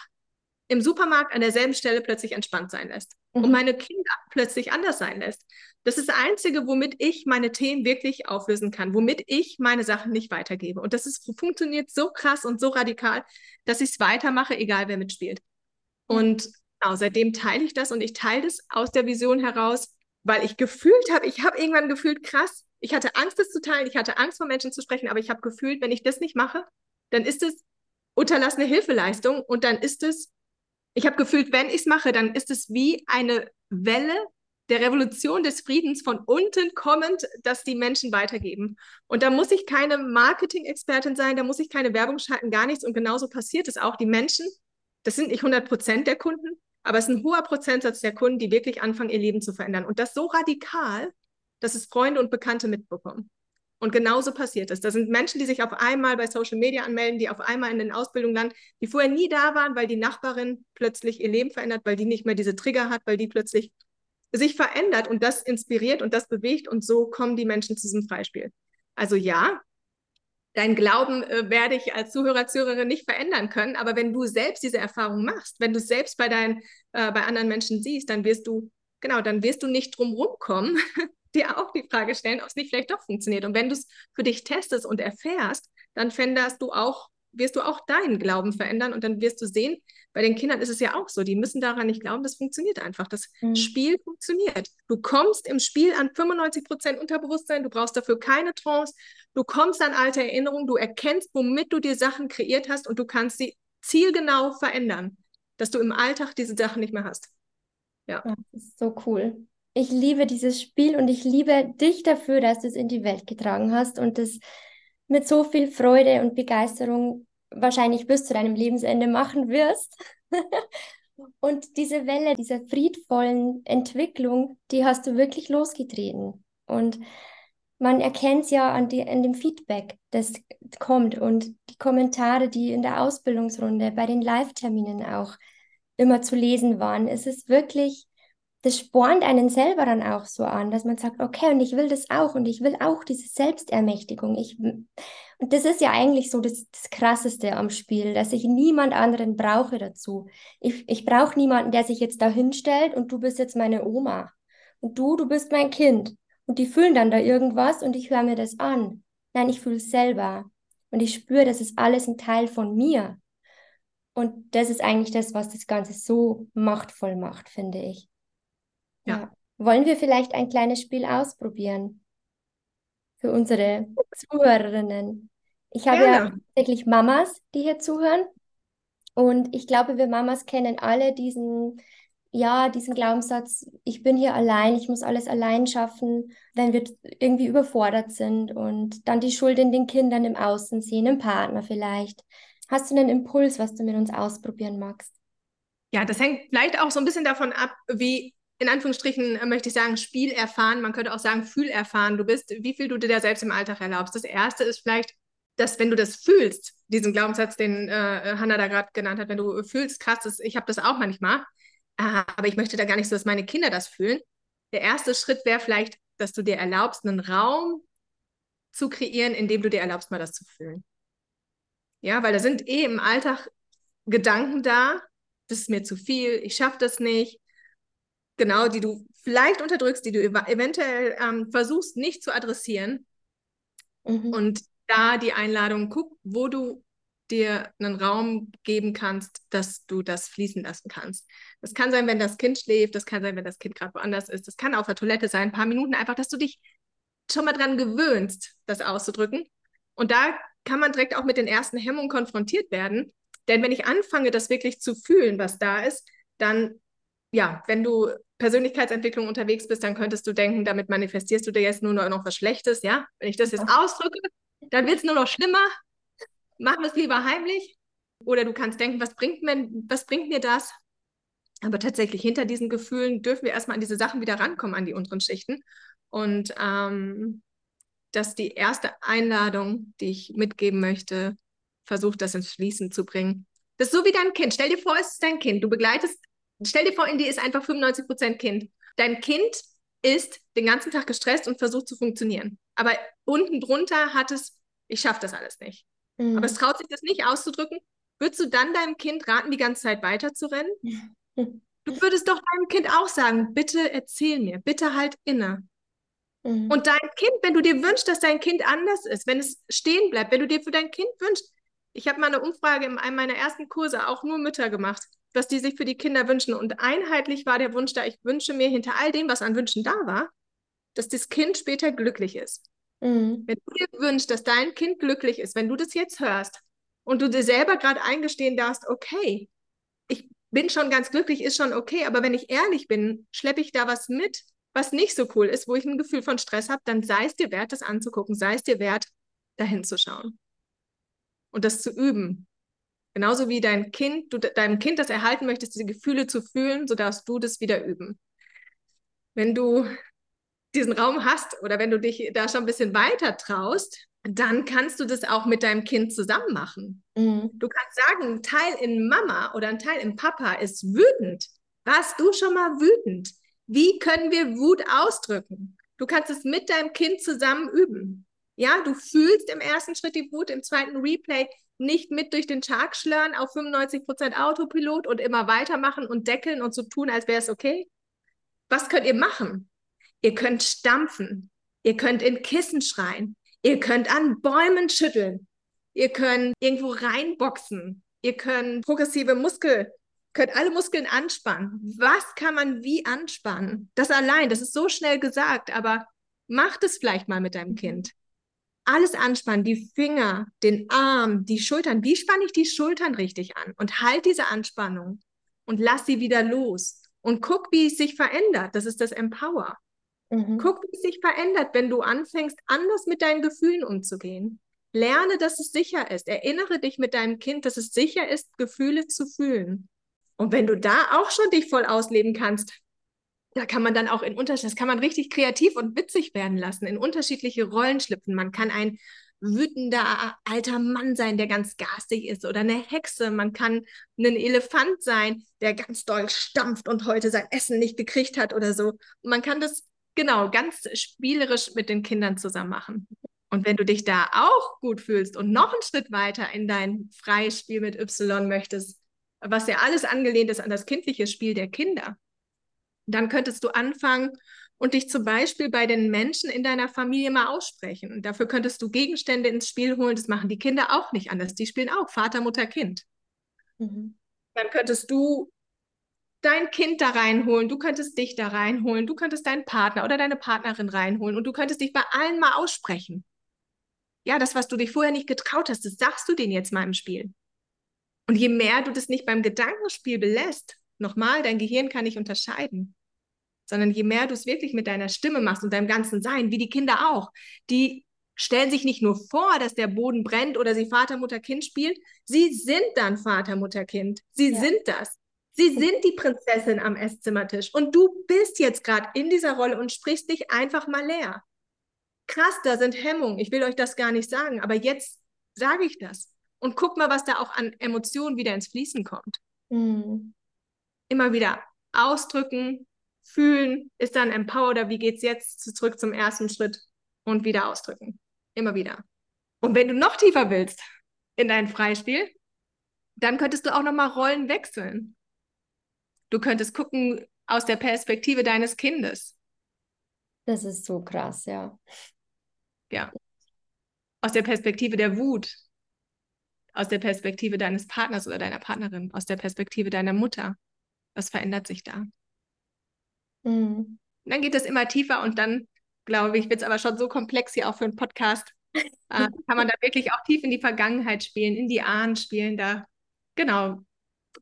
Speaker 2: im Supermarkt an derselben Stelle plötzlich entspannt sein lässt mhm. und meine Kinder plötzlich anders sein lässt. Das ist das Einzige, womit ich meine Themen wirklich auflösen kann, womit ich meine Sachen nicht weitergebe. Und das ist, funktioniert so krass und so radikal, dass ich es weitermache, egal wer mitspielt. Und genau, seitdem teile ich das und ich teile das aus der Vision heraus, weil ich gefühlt habe, ich habe irgendwann gefühlt, krass, ich hatte Angst, das zu teilen, ich hatte Angst, vor Menschen zu sprechen, aber ich habe gefühlt, wenn ich das nicht mache, dann ist es unterlassene Hilfeleistung und dann ist es ich habe gefühlt, wenn ich es mache, dann ist es wie eine Welle der Revolution des Friedens von unten kommend, dass die Menschen weitergeben. Und da muss ich keine Marketing-Expertin sein, da muss ich keine Werbung schalten, gar nichts. Und genauso passiert es auch. Die Menschen, das sind nicht 100 Prozent der Kunden, aber es ist ein hoher Prozentsatz der Kunden, die wirklich anfangen, ihr Leben zu verändern. Und das so radikal, dass es Freunde und Bekannte mitbekommen. Und genauso passiert es. Da sind Menschen, die sich auf einmal bei Social Media anmelden, die auf einmal in den Ausbildungen landen, die vorher nie da waren, weil die Nachbarin plötzlich ihr Leben verändert, weil die nicht mehr diese Trigger hat, weil die plötzlich sich verändert und das inspiriert und das bewegt und so kommen die Menschen zu diesem Freispiel. Also ja, dein Glauben äh, werde ich als Zuhörer, Zuhörerin nicht verändern können, aber wenn du selbst diese Erfahrung machst, wenn du es selbst bei deinen, äh, bei anderen Menschen siehst, dann wirst du, genau, dann wirst du nicht drum rumkommen, dir auch die Frage stellen, ob es nicht vielleicht doch funktioniert. Und wenn du es für dich testest und erfährst, dann veränderst du auch, wirst du auch deinen Glauben verändern und dann wirst du sehen, bei den Kindern ist es ja auch so, die müssen daran nicht glauben, das funktioniert einfach. Das mhm. Spiel funktioniert. Du kommst im Spiel an 95 Prozent Unterbewusstsein, du brauchst dafür keine Trance, du kommst an alte Erinnerungen, du erkennst, womit du dir Sachen kreiert hast und du kannst sie zielgenau verändern, dass du im Alltag diese Sachen nicht mehr hast.
Speaker 1: Ja. ja das ist so cool ich liebe dieses Spiel und ich liebe dich dafür, dass du es in die Welt getragen hast und das mit so viel Freude und Begeisterung wahrscheinlich bis zu deinem Lebensende machen wirst. <laughs> und diese Welle dieser friedvollen Entwicklung, die hast du wirklich losgetreten. Und man erkennt es ja an, die, an dem Feedback, das kommt und die Kommentare, die in der Ausbildungsrunde, bei den Live-Terminen auch immer zu lesen waren. Es ist wirklich, das spornt einen selber dann auch so an, dass man sagt, okay, und ich will das auch und ich will auch diese Selbstermächtigung. Ich, und das ist ja eigentlich so das, das Krasseste am Spiel, dass ich niemand anderen brauche dazu. Ich, ich brauche niemanden, der sich jetzt da hinstellt und du bist jetzt meine Oma. Und du, du bist mein Kind. Und die fühlen dann da irgendwas und ich höre mir das an. Nein, ich fühle es selber. Und ich spüre, das ist alles ein Teil von mir. Und das ist eigentlich das, was das Ganze so machtvoll macht, finde ich. Ja. Wollen wir vielleicht ein kleines Spiel ausprobieren? Für unsere Zuhörerinnen. Ich habe Gerne. ja tatsächlich Mamas, die hier zuhören. Und ich glaube, wir Mamas kennen alle diesen ja, diesen Glaubenssatz, ich bin hier allein, ich muss alles allein schaffen, wenn wir irgendwie überfordert sind und dann die Schuld in den Kindern im Außen sehen, im Partner vielleicht. Hast du einen Impuls, was du mit uns ausprobieren magst?
Speaker 2: Ja, das hängt vielleicht auch so ein bisschen davon ab, wie in Anführungsstrichen äh, möchte ich sagen, Spiel erfahren, man könnte auch sagen, Fühl erfahren du bist, wie viel du dir da selbst im Alltag erlaubst. Das erste ist vielleicht, dass wenn du das fühlst, diesen Glaubenssatz, den äh, Hannah da gerade genannt hat, wenn du fühlst, krass, das, ich habe das auch manchmal, aber ich möchte da gar nicht so, dass meine Kinder das fühlen. Der erste Schritt wäre vielleicht, dass du dir erlaubst, einen Raum zu kreieren, in dem du dir erlaubst, mal das zu fühlen. Ja, weil da sind eh im Alltag Gedanken da, das ist mir zu viel, ich schaffe das nicht. Genau, die du vielleicht unterdrückst, die du eventuell ähm, versuchst nicht zu adressieren. Mhm. Und da die Einladung, guck, wo du dir einen Raum geben kannst, dass du das fließen lassen kannst. Das kann sein, wenn das Kind schläft, das kann sein, wenn das Kind gerade woanders ist, das kann auf der Toilette sein, ein paar Minuten einfach, dass du dich schon mal dran gewöhnst, das auszudrücken. Und da kann man direkt auch mit den ersten Hemmungen konfrontiert werden. Denn wenn ich anfange, das wirklich zu fühlen, was da ist, dann, ja, wenn du Persönlichkeitsentwicklung unterwegs bist, dann könntest du denken, damit manifestierst du dir jetzt nur noch was Schlechtes, ja? Wenn ich das jetzt ausdrücke, dann wird es nur noch schlimmer, machen wir es lieber heimlich. Oder du kannst denken, was bringt, mir, was bringt mir das? Aber tatsächlich hinter diesen Gefühlen dürfen wir erstmal an diese Sachen wieder rankommen, an die unteren Schichten. Und ähm, dass die erste Einladung, die ich mitgeben möchte, versucht, das ins Fließen zu bringen. Das ist so wie dein Kind. Stell dir vor, es ist dein Kind. Du begleitest, stell dir vor, in dir ist einfach 95 Prozent Kind. Dein Kind ist den ganzen Tag gestresst und versucht zu funktionieren. Aber unten drunter hat es, ich schaffe das alles nicht. Mhm. Aber es traut sich das nicht auszudrücken. Würdest du dann deinem Kind raten, die ganze Zeit weiterzurennen? Du würdest doch deinem Kind auch sagen, bitte erzähl mir, bitte halt inne. Mhm. Und dein Kind, wenn du dir wünschst, dass dein Kind anders ist, wenn es stehen bleibt, wenn du dir für dein Kind wünschst, ich habe mal eine Umfrage in einem meiner ersten Kurse auch nur Mütter gemacht, was die sich für die Kinder wünschen. Und einheitlich war der Wunsch da, ich wünsche mir hinter all dem, was an Wünschen da war, dass das Kind später glücklich ist. Mhm. Wenn du dir wünschst, dass dein Kind glücklich ist, wenn du das jetzt hörst und du dir selber gerade eingestehen darfst, okay, ich bin schon ganz glücklich, ist schon okay, aber wenn ich ehrlich bin, schleppe ich da was mit, was nicht so cool ist, wo ich ein Gefühl von Stress habe, dann sei es dir wert, das anzugucken, sei es dir wert, dahin zu schauen und das zu üben. Genauso wie dein Kind, du deinem Kind das erhalten möchtest, diese Gefühle zu fühlen, so darfst du das wieder üben. Wenn du diesen Raum hast oder wenn du dich da schon ein bisschen weiter traust, dann kannst du das auch mit deinem Kind zusammen machen. Mhm. Du kannst sagen, ein Teil in Mama oder ein Teil in Papa ist wütend. Warst du schon mal wütend? Wie können wir Wut ausdrücken? Du kannst es mit deinem Kind zusammen üben. Ja, du fühlst im ersten Schritt die Wut, im zweiten Replay nicht mit durch den Chart schlören auf 95% Autopilot und immer weitermachen und deckeln und so tun, als wäre es okay. Was könnt ihr machen? Ihr könnt stampfen. Ihr könnt in Kissen schreien. Ihr könnt an Bäumen schütteln. Ihr könnt irgendwo reinboxen. Ihr könnt progressive Muskel, könnt alle Muskeln anspannen. Was kann man wie anspannen? Das allein, das ist so schnell gesagt, aber macht es vielleicht mal mit deinem Kind. Alles anspannen, die Finger, den Arm, die Schultern. Wie spanne ich die Schultern richtig an? Und halt diese Anspannung und lass sie wieder los. Und guck, wie es sich verändert. Das ist das Empower. Mhm. Guck, wie es sich verändert, wenn du anfängst, anders mit deinen Gefühlen umzugehen. Lerne, dass es sicher ist. Erinnere dich mit deinem Kind, dass es sicher ist, Gefühle zu fühlen. Und wenn du da auch schon dich voll ausleben kannst, da kann man dann auch in Unterschied, das kann man richtig kreativ und witzig werden lassen, in unterschiedliche Rollen schlüpfen. Man kann ein wütender alter Mann sein, der ganz garstig ist oder eine Hexe. Man kann ein Elefant sein, der ganz doll stampft und heute sein Essen nicht gekriegt hat oder so. Und man kann das genau ganz spielerisch mit den Kindern zusammen machen. Und wenn du dich da auch gut fühlst und noch einen Schritt weiter in dein freies Spiel mit Y möchtest, was ja alles angelehnt ist an das kindliche Spiel der Kinder, dann könntest du anfangen und dich zum Beispiel bei den Menschen in deiner Familie mal aussprechen. Und dafür könntest du Gegenstände ins Spiel holen. Das machen die Kinder auch nicht anders. Die spielen auch Vater, Mutter, Kind. Mhm. Dann könntest du dein Kind da reinholen, du könntest dich da reinholen, du könntest deinen Partner oder deine Partnerin reinholen und du könntest dich bei allen mal aussprechen ja, das, was du dich vorher nicht getraut hast, das sagst du denen jetzt mal im Spiel. Und je mehr du das nicht beim Gedankenspiel belässt, nochmal, dein Gehirn kann nicht unterscheiden, sondern je mehr du es wirklich mit deiner Stimme machst und deinem ganzen Sein, wie die Kinder auch, die stellen sich nicht nur vor, dass der Boden brennt oder sie Vater, Mutter, Kind spielen, sie sind dann Vater, Mutter, Kind. Sie ja. sind das. Sie sind die Prinzessin am Esszimmertisch und du bist jetzt gerade in dieser Rolle und sprichst dich einfach mal leer krass, da sind Hemmungen. Ich will euch das gar nicht sagen, aber jetzt sage ich das. Und guck mal, was da auch an Emotionen wieder ins Fließen kommt. Mhm. Immer wieder ausdrücken, fühlen, ist dann Empower oder wie geht es jetzt zurück zum ersten Schritt und wieder ausdrücken. Immer wieder. Und wenn du noch tiefer willst in dein Freispiel, dann könntest du auch nochmal Rollen wechseln. Du könntest gucken aus der Perspektive deines Kindes.
Speaker 1: Das ist so krass, ja
Speaker 2: ja. Aus der Perspektive der Wut, aus der Perspektive deines Partners oder deiner Partnerin, aus der Perspektive deiner Mutter. Was verändert sich da? Mhm. Dann geht es immer tiefer und dann, glaube ich, wird es aber schon so komplex hier auch für einen Podcast. <laughs> äh, kann man da wirklich auch tief in die Vergangenheit spielen, in die Ahnen spielen. Da, genau,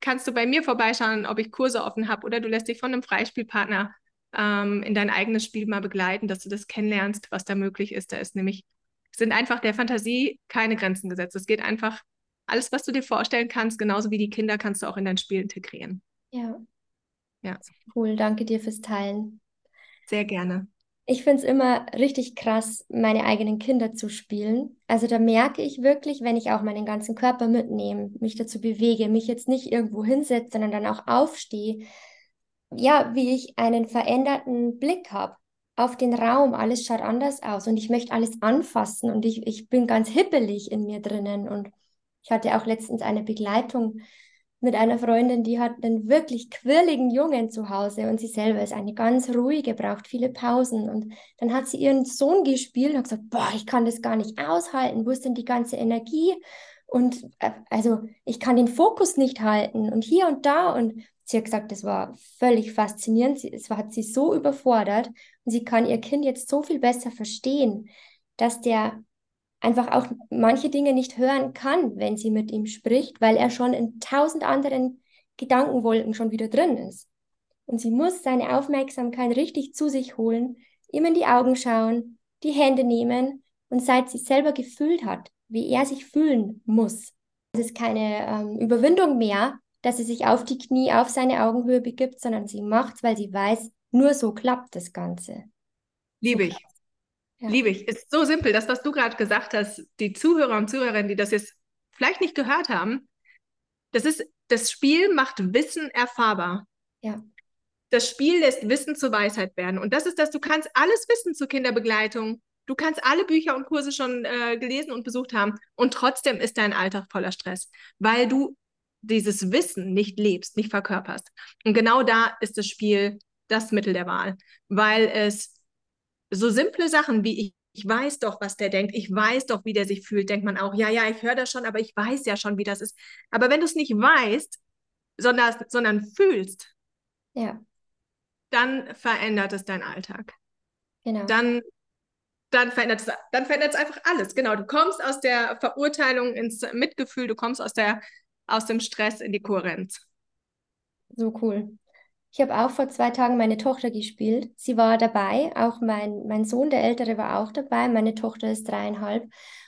Speaker 2: kannst du bei mir vorbeischauen, ob ich Kurse offen habe oder du lässt dich von einem Freispielpartner ähm, in dein eigenes Spiel mal begleiten, dass du das kennenlernst, was da möglich ist. Da ist nämlich, sind einfach der Fantasie keine Grenzen gesetzt. Es geht einfach, alles, was du dir vorstellen kannst, genauso wie die Kinder, kannst du auch in dein Spiel integrieren.
Speaker 1: Ja. Ja. Cool, danke dir fürs Teilen.
Speaker 2: Sehr gerne.
Speaker 1: Ich finde es immer richtig krass, meine eigenen Kinder zu spielen. Also da merke ich wirklich, wenn ich auch meinen ganzen Körper mitnehme, mich dazu bewege, mich jetzt nicht irgendwo hinsetze, sondern dann auch aufstehe, ja, wie ich einen veränderten Blick habe auf den Raum. Alles schaut anders aus und ich möchte alles anfassen und ich, ich bin ganz hippelig in mir drinnen. Und ich hatte auch letztens eine Begleitung mit einer Freundin, die hat einen wirklich quirligen Jungen zu Hause und sie selber ist eine ganz ruhige, braucht viele Pausen. Und dann hat sie ihren Sohn gespielt und hat gesagt, boah, ich kann das gar nicht aushalten, wo ist denn die ganze Energie? Und äh, also ich kann den Fokus nicht halten und hier und da und Sie hat gesagt, das war völlig faszinierend. Es hat sie so überfordert und sie kann ihr Kind jetzt so viel besser verstehen, dass der einfach auch manche Dinge nicht hören kann, wenn sie mit ihm spricht, weil er schon in tausend anderen Gedankenwolken schon wieder drin ist. Und sie muss seine Aufmerksamkeit richtig zu sich holen, ihm in die Augen schauen, die Hände nehmen und seit sie selber gefühlt hat, wie er sich fühlen muss. Es ist keine ähm, Überwindung mehr, dass sie sich auf die Knie auf seine Augenhöhe begibt, sondern sie macht weil sie weiß, nur so klappt das Ganze.
Speaker 2: Liebe ich. Ja. Liebe ich. Ist so simpel. Das, was du gerade gesagt hast, die Zuhörer und Zuhörerinnen, die das jetzt vielleicht nicht gehört haben, das ist, das Spiel macht Wissen erfahrbar.
Speaker 1: Ja.
Speaker 2: Das Spiel lässt Wissen zur Weisheit werden. Und das ist das, du kannst alles wissen zur Kinderbegleitung. Du kannst alle Bücher und Kurse schon äh, gelesen und besucht haben. Und trotzdem ist dein Alltag voller Stress, weil du dieses Wissen nicht lebst, nicht verkörperst. Und genau da ist das Spiel das Mittel der Wahl, weil es so simple Sachen wie ich, ich weiß doch, was der denkt, ich weiß doch, wie der sich fühlt, denkt man auch, ja, ja, ich höre das schon, aber ich weiß ja schon, wie das ist. Aber wenn du es nicht weißt, sondern, sondern fühlst,
Speaker 1: ja.
Speaker 2: dann verändert es deinen Alltag.
Speaker 1: Genau.
Speaker 2: Dann dann verändert, es, dann verändert es einfach alles. Genau, du kommst aus der Verurteilung ins Mitgefühl, du kommst aus der aus dem Stress in die Kohärenz.
Speaker 1: So cool. Ich habe auch vor zwei Tagen meine Tochter gespielt. Sie war dabei, auch mein, mein Sohn, der Ältere, war auch dabei. Meine Tochter ist dreieinhalb.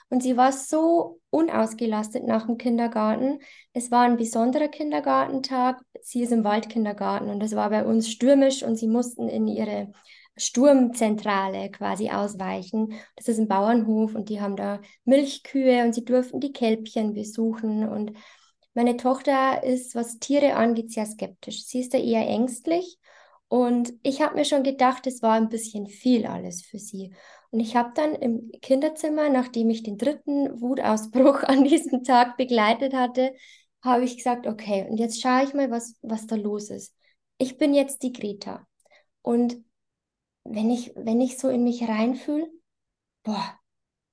Speaker 1: Und sie war so unausgelastet nach dem Kindergarten. Es war ein besonderer Kindergartentag. Sie ist im Waldkindergarten und es war bei uns stürmisch und sie mussten in ihre Sturmzentrale quasi ausweichen. Das ist ein Bauernhof und die haben da Milchkühe und sie durften die Kälbchen besuchen. Und meine Tochter ist, was Tiere angeht, sehr skeptisch. Sie ist da eher ängstlich. Und ich habe mir schon gedacht, es war ein bisschen viel alles für sie. Und ich habe dann im Kinderzimmer, nachdem ich den dritten Wutausbruch <laughs> an diesem Tag begleitet hatte, habe ich gesagt, okay, und jetzt schaue ich mal, was, was da los ist. Ich bin jetzt die Greta. Und wenn ich, wenn ich so in mich reinfühle, boah,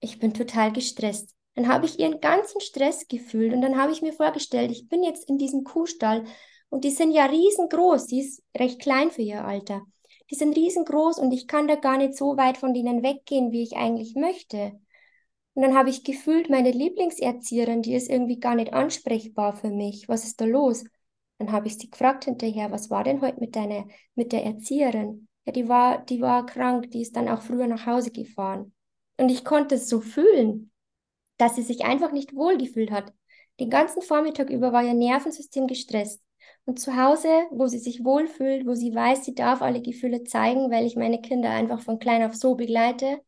Speaker 1: ich bin total gestresst. Dann habe ich ihren ganzen Stress gefühlt und dann habe ich mir vorgestellt, ich bin jetzt in diesem Kuhstall und die sind ja riesengroß, die ist recht klein für ihr Alter. Die sind riesengroß und ich kann da gar nicht so weit von denen weggehen, wie ich eigentlich möchte. Und dann habe ich gefühlt, meine Lieblingserzieherin, die ist irgendwie gar nicht ansprechbar für mich. Was ist da los? Dann habe ich sie gefragt hinterher, was war denn heute mit deiner, mit der Erzieherin? Ja, die war, die war krank, die ist dann auch früher nach Hause gefahren. Und ich konnte es so fühlen, dass sie sich einfach nicht wohlgefühlt hat. Den ganzen Vormittag über war ihr Nervensystem gestresst. Und zu Hause, wo sie sich wohlfühlt, wo sie weiß, sie darf alle Gefühle zeigen, weil ich meine Kinder einfach von klein auf so begleite,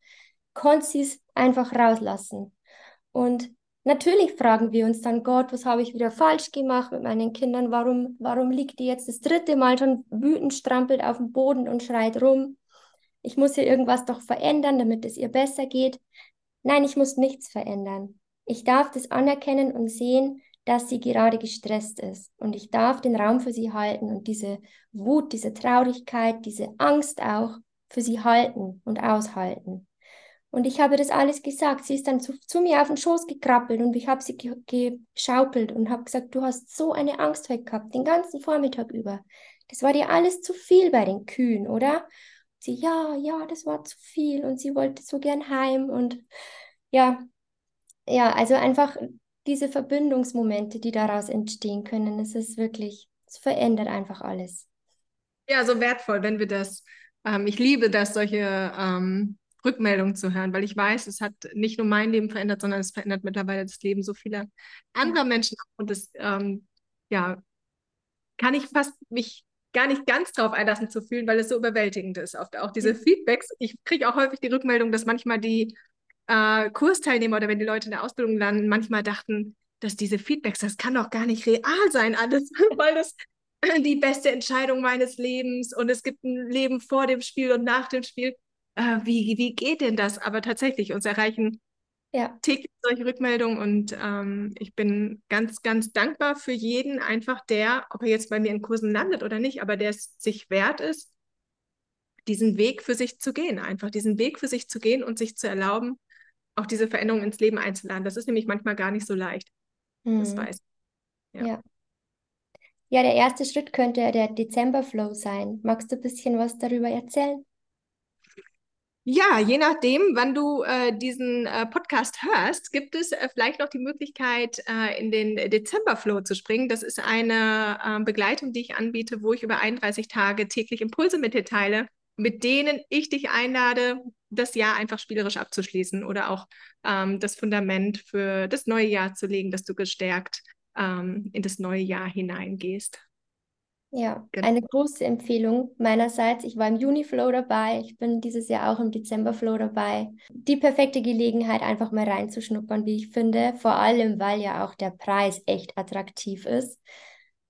Speaker 1: konnte sie es einfach rauslassen. Und Natürlich fragen wir uns dann, Gott, was habe ich wieder falsch gemacht mit meinen Kindern? Warum, warum liegt die jetzt das dritte Mal schon wütend, strampelt auf dem Boden und schreit rum? Ich muss hier irgendwas doch verändern, damit es ihr besser geht. Nein, ich muss nichts verändern. Ich darf das anerkennen und sehen, dass sie gerade gestresst ist. Und ich darf den Raum für sie halten und diese Wut, diese Traurigkeit, diese Angst auch für sie halten und aushalten. Und ich habe das alles gesagt. Sie ist dann zu, zu mir auf den Schoß gekrabbelt und ich habe sie geschaukelt und habe gesagt, du hast so eine Angst heute gehabt, den ganzen Vormittag über. Das war dir alles zu viel bei den Kühen, oder? Sie, ja, ja, das war zu viel und sie wollte so gern heim und ja, ja, also einfach diese Verbindungsmomente, die daraus entstehen können, es ist wirklich, es verändert einfach alles.
Speaker 2: Ja, so wertvoll, wenn wir das, ähm, ich liebe das, solche ähm, Rückmeldungen zu hören, weil ich weiß, es hat nicht nur mein Leben verändert, sondern es verändert mittlerweile das Leben so vieler anderer Menschen. Und das, ähm, ja, kann ich fast mich gar nicht ganz drauf einlassen zu fühlen, weil es so überwältigend ist. Auch, auch diese Feedbacks. Ich kriege auch häufig die Rückmeldung, dass manchmal die äh, Kursteilnehmer oder wenn die Leute in der Ausbildung landen, manchmal dachten, dass diese Feedbacks, das kann doch gar nicht real sein alles, <laughs> weil das <clears throat> die beste Entscheidung meines Lebens und es gibt ein Leben vor dem Spiel und nach dem Spiel äh, wie, wie geht denn das? Aber tatsächlich, uns erreichen ja. täglich solche Rückmeldungen und ähm, ich bin ganz, ganz dankbar für jeden, einfach der, ob er jetzt bei mir in Kursen landet oder nicht, aber der es sich wert ist, diesen Weg für sich zu gehen, einfach diesen Weg für sich zu gehen und sich zu erlauben, auch diese Veränderung ins Leben einzuladen. Das ist nämlich manchmal gar nicht so leicht. Hm. Das weiß
Speaker 1: ich. Ja. ja. Ja, der erste Schritt könnte der Dezember-Flow sein. Magst du ein bisschen was darüber erzählen?
Speaker 2: Ja, je nachdem, wann du äh, diesen äh, Podcast hörst, gibt es äh, vielleicht noch die Möglichkeit, äh, in den Dezember-Flow zu springen. Das ist eine ähm, Begleitung, die ich anbiete, wo ich über 31 Tage täglich Impulse mit dir teile, mit denen ich dich einlade, das Jahr einfach spielerisch abzuschließen oder auch ähm, das Fundament für das neue Jahr zu legen, dass du gestärkt ähm, in das neue Jahr hineingehst.
Speaker 1: Ja, genau. eine große Empfehlung meinerseits. Ich war im Juni-Flow dabei, ich bin dieses Jahr auch im Dezember-Flow dabei. Die perfekte Gelegenheit, einfach mal reinzuschnuppern, wie ich finde. Vor allem, weil ja auch der Preis echt attraktiv ist.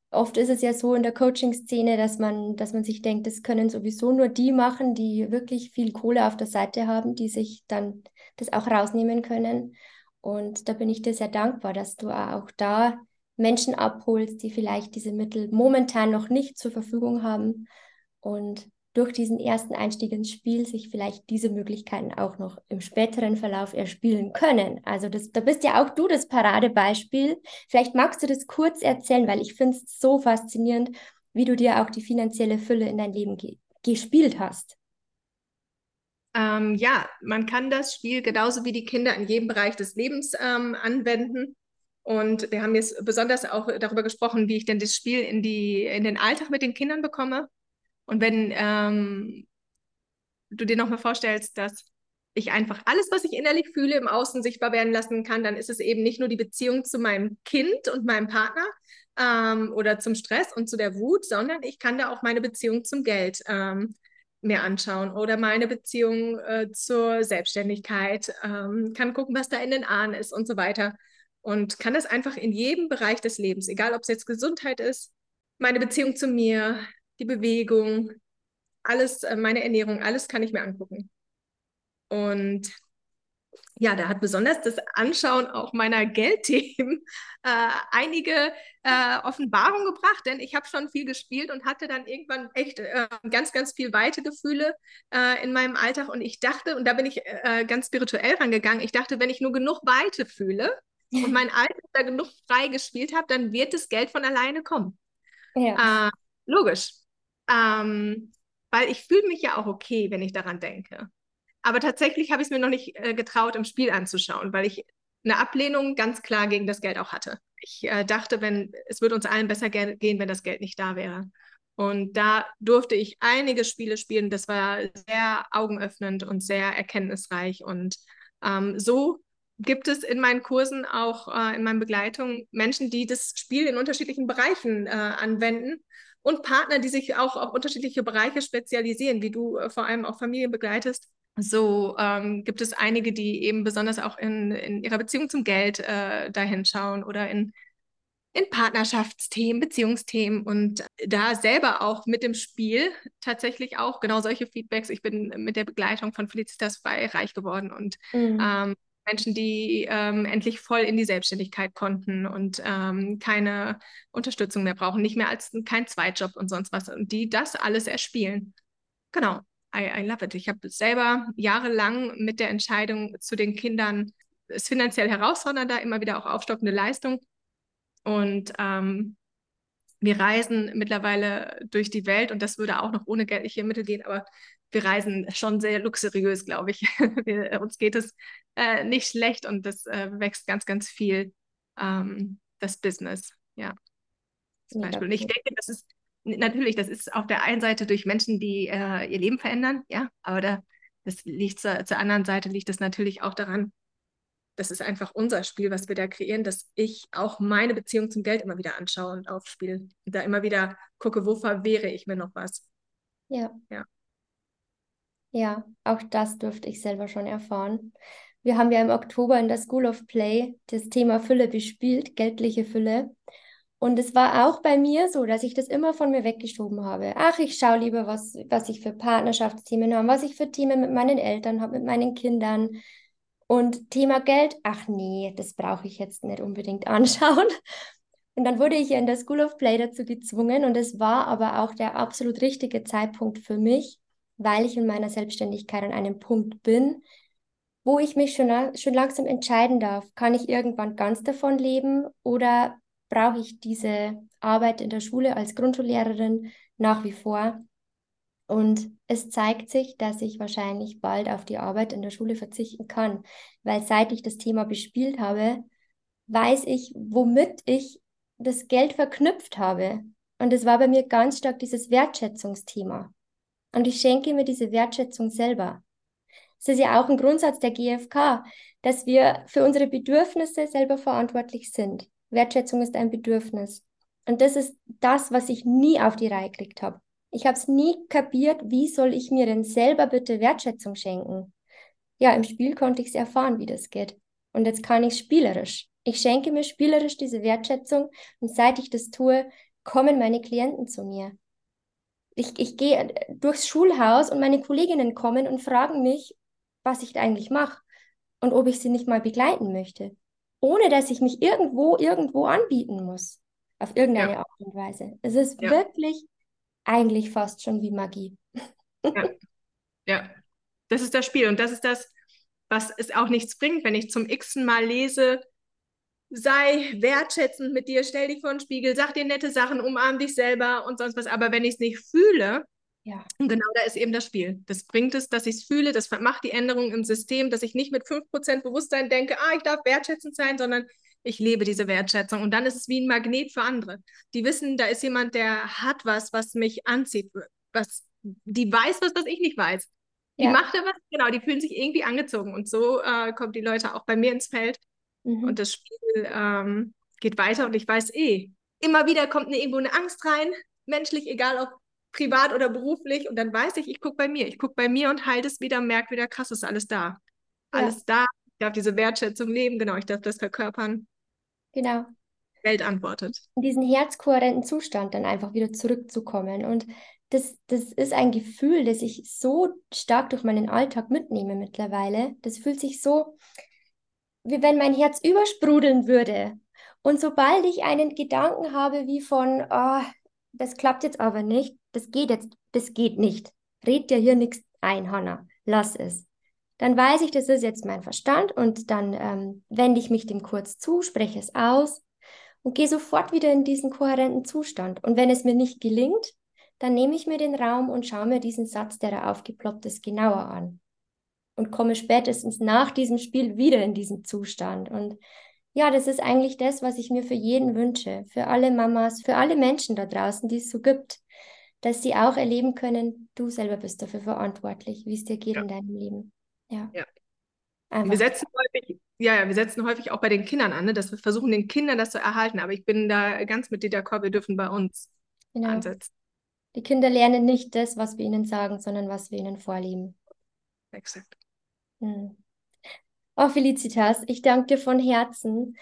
Speaker 1: Oft ist es ja so in der Coaching-Szene, dass man, dass man sich denkt, das können sowieso nur die machen, die wirklich viel Kohle auf der Seite haben, die sich dann das auch rausnehmen können. Und da bin ich dir sehr dankbar, dass du auch da Menschen abholst, die vielleicht diese Mittel momentan noch nicht zur Verfügung haben und durch diesen ersten Einstieg ins Spiel sich vielleicht diese Möglichkeiten auch noch im späteren Verlauf erspielen können. Also das, da bist ja auch du das Paradebeispiel. Vielleicht magst du das kurz erzählen, weil ich finde es so faszinierend, wie du dir auch die finanzielle Fülle in dein Leben ge gespielt hast.
Speaker 2: Ähm, ja, man kann das Spiel genauso wie die Kinder in jedem Bereich des Lebens ähm, anwenden. Und wir haben jetzt besonders auch darüber gesprochen, wie ich denn das Spiel in, die, in den Alltag mit den Kindern bekomme. Und wenn ähm, du dir nochmal vorstellst, dass ich einfach alles, was ich innerlich fühle, im Außen sichtbar werden lassen kann, dann ist es eben nicht nur die Beziehung zu meinem Kind und meinem Partner ähm, oder zum Stress und zu der Wut, sondern ich kann da auch meine Beziehung zum Geld ähm, mir anschauen oder meine Beziehung äh, zur Selbstständigkeit, ähm, kann gucken, was da in den Ahnen ist und so weiter. Und kann das einfach in jedem Bereich des Lebens, egal ob es jetzt Gesundheit ist, meine Beziehung zu mir, die Bewegung, alles, äh, meine Ernährung, alles kann ich mir angucken. Und ja, da hat besonders das Anschauen auch meiner Geldthemen <laughs> äh, einige äh, Offenbarungen gebracht, denn ich habe schon viel gespielt und hatte dann irgendwann echt äh, ganz, ganz viel weite Gefühle äh, in meinem Alltag. Und ich dachte, und da bin ich äh, ganz spirituell rangegangen, ich dachte, wenn ich nur genug Weite fühle und mein Alltag da genug frei gespielt habe, dann wird das Geld von alleine kommen. Ja. Äh, logisch. Ähm, weil ich fühle mich ja auch okay, wenn ich daran denke. Aber tatsächlich habe ich es mir noch nicht äh, getraut, im Spiel anzuschauen, weil ich eine Ablehnung ganz klar gegen das Geld auch hatte. Ich äh, dachte, wenn es würde uns allen besser ge gehen, wenn das Geld nicht da wäre. Und da durfte ich einige Spiele spielen. Das war sehr augenöffnend und sehr erkenntnisreich. Und ähm, so gibt es in meinen Kursen auch äh, in meinen Begleitungen Menschen, die das Spiel in unterschiedlichen Bereichen äh, anwenden und Partner, die sich auch auf unterschiedliche Bereiche spezialisieren, wie du äh, vor allem auch Familien begleitest so ähm, gibt es einige, die eben besonders auch in, in ihrer Beziehung zum Geld äh, dahin schauen oder in, in Partnerschaftsthemen, Beziehungsthemen und da selber auch mit dem Spiel tatsächlich auch genau solche Feedbacks. Ich bin mit der Begleitung von Felicitas frei reich geworden und mhm. ähm, Menschen, die ähm, endlich voll in die Selbstständigkeit konnten und ähm, keine Unterstützung mehr brauchen, nicht mehr als kein Zweitjob und sonst was und die das alles erspielen. Genau. I, I love it. Ich habe selber jahrelang mit der Entscheidung zu den Kindern, es finanziell herausfordernder, immer wieder auch aufstockende Leistung. Und ähm, wir reisen mittlerweile durch die Welt und das würde auch noch ohne geldliche Mittel gehen, aber wir reisen schon sehr luxuriös, glaube ich. <laughs> wir, uns geht es äh, nicht schlecht und das äh, wächst ganz, ganz viel, ähm, das Business. Ja. Zum Beispiel. Und ich denke, das ist natürlich, das ist auf der einen Seite durch Menschen, die äh, ihr Leben verändern, ja, aber da, das liegt zur, zur anderen Seite liegt es natürlich auch daran, das ist einfach unser Spiel, was wir da kreieren, dass ich auch meine Beziehung zum Geld immer wieder anschaue und aufspiele. Und da immer wieder gucke, wo verwehre ich mir noch was.
Speaker 1: Ja. Ja. Ja, auch das durfte ich selber schon erfahren. Wir haben ja im Oktober in der School of Play das Thema Fülle bespielt, geldliche Fülle. Und es war auch bei mir so, dass ich das immer von mir weggeschoben habe. Ach, ich schaue lieber, was, was ich für Partnerschaftsthemen habe, was ich für Themen mit meinen Eltern habe, mit meinen Kindern. Und Thema Geld, ach nee, das brauche ich jetzt nicht unbedingt anschauen. Und dann wurde ich ja in der School of Play dazu gezwungen und es war aber auch der absolut richtige Zeitpunkt für mich, weil ich in meiner Selbstständigkeit an einem Punkt bin, wo ich mich schon, schon langsam entscheiden darf, kann ich irgendwann ganz davon leben oder brauche ich diese Arbeit in der Schule als Grundschullehrerin nach wie vor. Und es zeigt sich, dass ich wahrscheinlich bald auf die Arbeit in der Schule verzichten kann, weil seit ich das Thema bespielt habe, weiß ich, womit ich das Geld verknüpft habe. Und es war bei mir ganz stark dieses Wertschätzungsthema. Und ich schenke mir diese Wertschätzung selber. Es ist ja auch ein Grundsatz der GfK, dass wir für unsere Bedürfnisse selber verantwortlich sind. Wertschätzung ist ein Bedürfnis. Und das ist das, was ich nie auf die Reihe gekriegt habe. Ich habe es nie kapiert, wie soll ich mir denn selber bitte Wertschätzung schenken? Ja, im Spiel konnte ich es erfahren, wie das geht. Und jetzt kann ich spielerisch. Ich schenke mir spielerisch diese Wertschätzung und seit ich das tue, kommen meine Klienten zu mir. Ich, ich gehe durchs Schulhaus und meine Kolleginnen kommen und fragen mich, was ich eigentlich mache und ob ich sie nicht mal begleiten möchte ohne dass ich mich irgendwo, irgendwo anbieten muss. Auf irgendeine ja. Art und Weise. Es ist ja. wirklich eigentlich fast schon wie Magie.
Speaker 2: Ja. ja, das ist das Spiel und das ist das, was es auch nichts bringt, wenn ich zum x Mal lese, sei wertschätzend mit dir, stell dich vor den Spiegel, sag dir nette Sachen, umarm dich selber und sonst was. Aber wenn ich es nicht fühle, ja. Genau da ist eben das Spiel. Das bringt es, dass ich es fühle, das macht die Änderung im System, dass ich nicht mit 5% Bewusstsein denke, ah, ich darf wertschätzend sein, sondern ich lebe diese Wertschätzung. Und dann ist es wie ein Magnet für andere. Die wissen, da ist jemand, der hat was, was mich anzieht, was, die weiß was, was ich nicht weiß. Die ja. macht da was, genau, die fühlen sich irgendwie angezogen. Und so äh, kommen die Leute auch bei mir ins Feld. Mhm. Und das Spiel ähm, geht weiter und ich weiß eh, immer wieder kommt eine, irgendwo eine Angst rein, menschlich, egal ob privat oder beruflich. Und dann weiß ich, ich gucke bei mir. Ich gucke bei mir und halte es wieder, merke wieder, krass, ist alles da. Alles ja. da. Ich darf diese Wertschätzung leben, genau, ich darf das verkörpern.
Speaker 1: Genau.
Speaker 2: Welt antwortet.
Speaker 1: In diesen herzkohärenten Zustand dann einfach wieder zurückzukommen. Und das, das ist ein Gefühl, das ich so stark durch meinen Alltag mitnehme mittlerweile. Das fühlt sich so, wie wenn mein Herz übersprudeln würde. Und sobald ich einen Gedanken habe wie von, oh, das klappt jetzt aber nicht, das geht jetzt, das geht nicht. Red dir hier nichts ein, Hanna, lass es. Dann weiß ich, das ist jetzt mein Verstand und dann ähm, wende ich mich dem kurz zu, spreche es aus und gehe sofort wieder in diesen kohärenten Zustand. Und wenn es mir nicht gelingt, dann nehme ich mir den Raum und schaue mir diesen Satz, der da aufgeploppt ist, genauer an. Und komme spätestens nach diesem Spiel wieder in diesen Zustand. Und ja, das ist eigentlich das, was ich mir für jeden wünsche, für alle Mamas, für alle Menschen da draußen, die es so gibt, dass sie auch erleben können, du selber bist dafür verantwortlich, wie es dir geht ja. in deinem Leben. Ja. ja.
Speaker 2: Wir setzen häufig, ja, ja, wir setzen häufig auch bei den Kindern an, ne, dass wir versuchen, den Kindern das zu erhalten. Aber ich bin da ganz mit dir d'accord, wir dürfen bei uns genau. ansetzen.
Speaker 1: Die Kinder lernen nicht das, was wir ihnen sagen, sondern was wir ihnen vorleben.
Speaker 2: Exakt.
Speaker 1: Hm. Oh, Felicitas, ich danke dir von Herzen.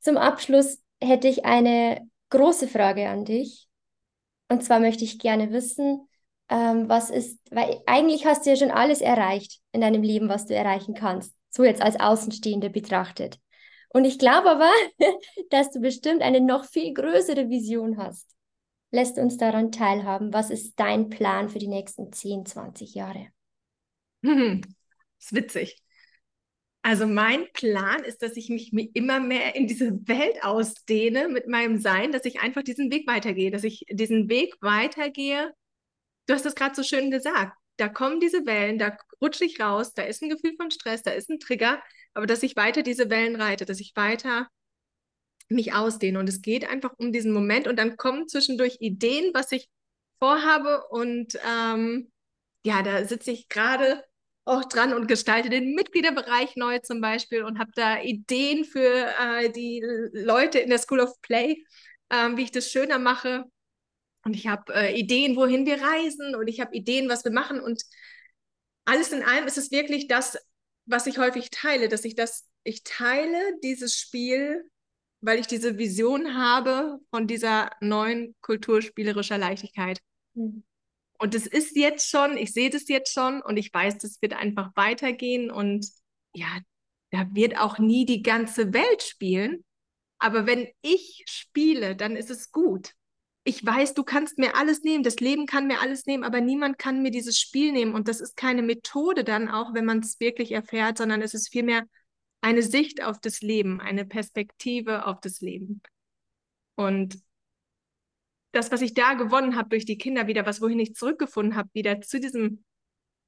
Speaker 1: Zum Abschluss hätte ich eine große Frage an dich. Und zwar möchte ich gerne wissen, ähm, was ist, weil eigentlich hast du ja schon alles erreicht in deinem Leben, was du erreichen kannst. So jetzt als Außenstehende betrachtet. Und ich glaube aber, <laughs> dass du bestimmt eine noch viel größere Vision hast. Lässt uns daran teilhaben. Was ist dein Plan für die nächsten 10, 20 Jahre?
Speaker 2: Hm, <laughs> ist witzig. Also mein Plan ist, dass ich mich immer mehr in diese Welt ausdehne mit meinem Sein, dass ich einfach diesen Weg weitergehe, dass ich diesen Weg weitergehe. Du hast es gerade so schön gesagt. Da kommen diese Wellen, da rutsche ich raus, da ist ein Gefühl von Stress, da ist ein Trigger, aber dass ich weiter diese Wellen reite, dass ich weiter mich ausdehne. Und es geht einfach um diesen Moment und dann kommen zwischendurch Ideen, was ich vorhabe. Und ähm, ja, da sitze ich gerade auch dran und gestalte den Mitgliederbereich neu zum Beispiel und habe da Ideen für äh, die Leute in der School of Play, äh, wie ich das schöner mache. Und ich habe äh, Ideen, wohin wir reisen und ich habe Ideen, was wir machen. Und alles in allem ist es wirklich das, was ich häufig teile, dass ich das, ich teile dieses Spiel, weil ich diese Vision habe von dieser neuen Kultur spielerischer Leichtigkeit. Mhm. Und es ist jetzt schon, ich sehe das jetzt schon und ich weiß, das wird einfach weitergehen und ja, da wird auch nie die ganze Welt spielen. Aber wenn ich spiele, dann ist es gut. Ich weiß, du kannst mir alles nehmen, das Leben kann mir alles nehmen, aber niemand kann mir dieses Spiel nehmen. Und das ist keine Methode dann auch, wenn man es wirklich erfährt, sondern es ist vielmehr eine Sicht auf das Leben, eine Perspektive auf das Leben. Und das, was ich da gewonnen habe durch die Kinder wieder, was wohin ich zurückgefunden habe, wieder zu diesem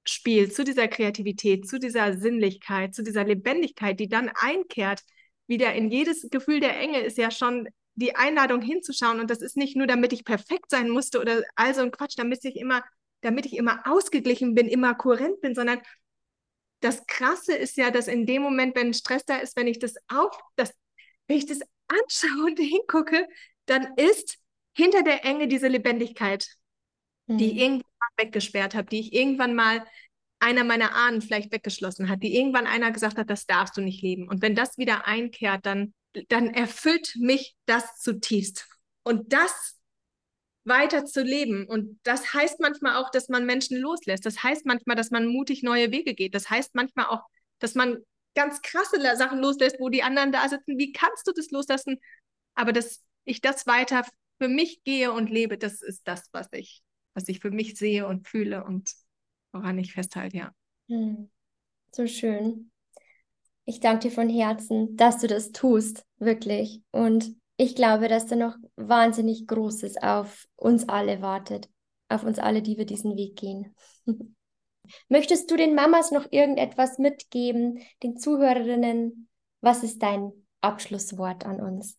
Speaker 2: Spiel, zu dieser Kreativität, zu dieser Sinnlichkeit, zu dieser Lebendigkeit, die dann einkehrt, wieder in jedes Gefühl der Enge, ist ja schon die Einladung hinzuschauen. Und das ist nicht nur, damit ich perfekt sein musste oder all so ein Quatsch, damit ich immer, damit ich immer ausgeglichen bin, immer kohärent bin, sondern das Krasse ist ja, dass in dem Moment, wenn Stress da ist, wenn ich das auf, das, wenn ich das anschaue und <laughs> hingucke, dann ist hinter der Enge diese Lebendigkeit, mhm. die ich irgendwann mal weggesperrt habe, die ich irgendwann mal einer meiner Ahnen vielleicht weggeschlossen hat, die irgendwann einer gesagt hat, das darfst du nicht leben. Und wenn das wieder einkehrt, dann, dann erfüllt mich das zutiefst. Und das weiter zu leben. Und das heißt manchmal auch, dass man Menschen loslässt. Das heißt manchmal, dass man mutig neue Wege geht. Das heißt manchmal auch, dass man ganz krasse Sachen loslässt, wo die anderen da sitzen. Wie kannst du das loslassen? Aber dass ich das weiter für mich gehe und lebe, das ist das, was ich, was ich für mich sehe und fühle und woran ich festhalte, ja.
Speaker 1: Hm. So schön. Ich danke dir von Herzen, dass du das tust, wirklich. Und ich glaube, dass da noch wahnsinnig Großes auf uns alle wartet, auf uns alle, die wir diesen Weg gehen. <laughs> Möchtest du den Mamas noch irgendetwas mitgeben, den Zuhörerinnen? Was ist dein Abschlusswort an uns?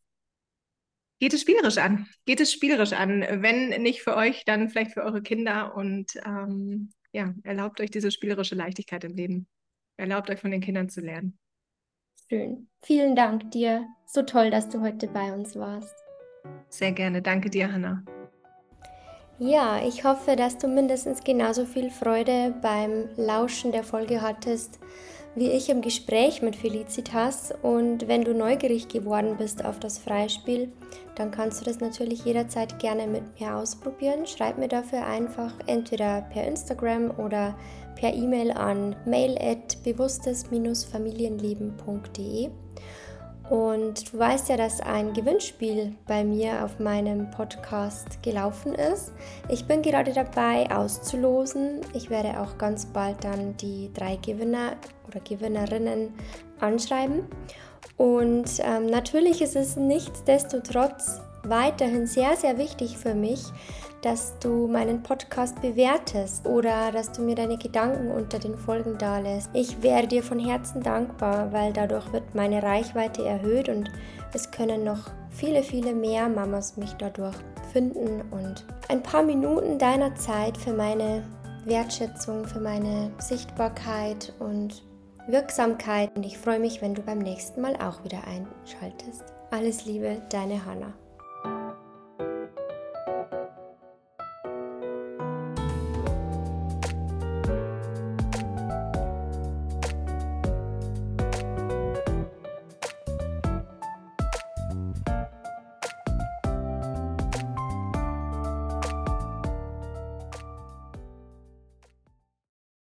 Speaker 2: Geht es spielerisch an. Geht es spielerisch an. Wenn nicht für euch, dann vielleicht für eure Kinder. Und ähm, ja, erlaubt euch diese spielerische Leichtigkeit im Leben. Erlaubt euch von den Kindern zu lernen.
Speaker 1: Schön. Vielen Dank dir. So toll, dass du heute bei uns warst.
Speaker 2: Sehr gerne. Danke dir, Hanna.
Speaker 1: Ja, ich hoffe, dass du mindestens genauso viel Freude beim Lauschen der Folge hattest wie ich im Gespräch mit Felicitas. Und wenn du neugierig geworden bist auf das Freispiel, dann kannst du das natürlich jederzeit gerne mit mir ausprobieren. Schreib mir dafür einfach entweder per Instagram oder per E-Mail an mail bewusstes-familienleben.de. Und du weißt ja, dass ein Gewinnspiel bei mir auf meinem Podcast gelaufen ist. Ich bin gerade dabei auszulosen. Ich werde auch ganz bald dann die drei Gewinner oder Gewinnerinnen anschreiben. Und ähm, natürlich ist es nichtsdestotrotz weiterhin sehr, sehr wichtig für mich, dass du meinen Podcast bewertest oder dass du mir deine Gedanken unter den Folgen dalässt. Ich wäre dir von Herzen dankbar, weil dadurch wird meine Reichweite erhöht und es können noch viele, viele mehr Mamas mich dadurch finden und ein paar Minuten deiner Zeit für meine Wertschätzung, für meine Sichtbarkeit und Wirksamkeit. Und ich freue mich, wenn du beim nächsten Mal auch wieder einschaltest. Alles Liebe, deine Hanna.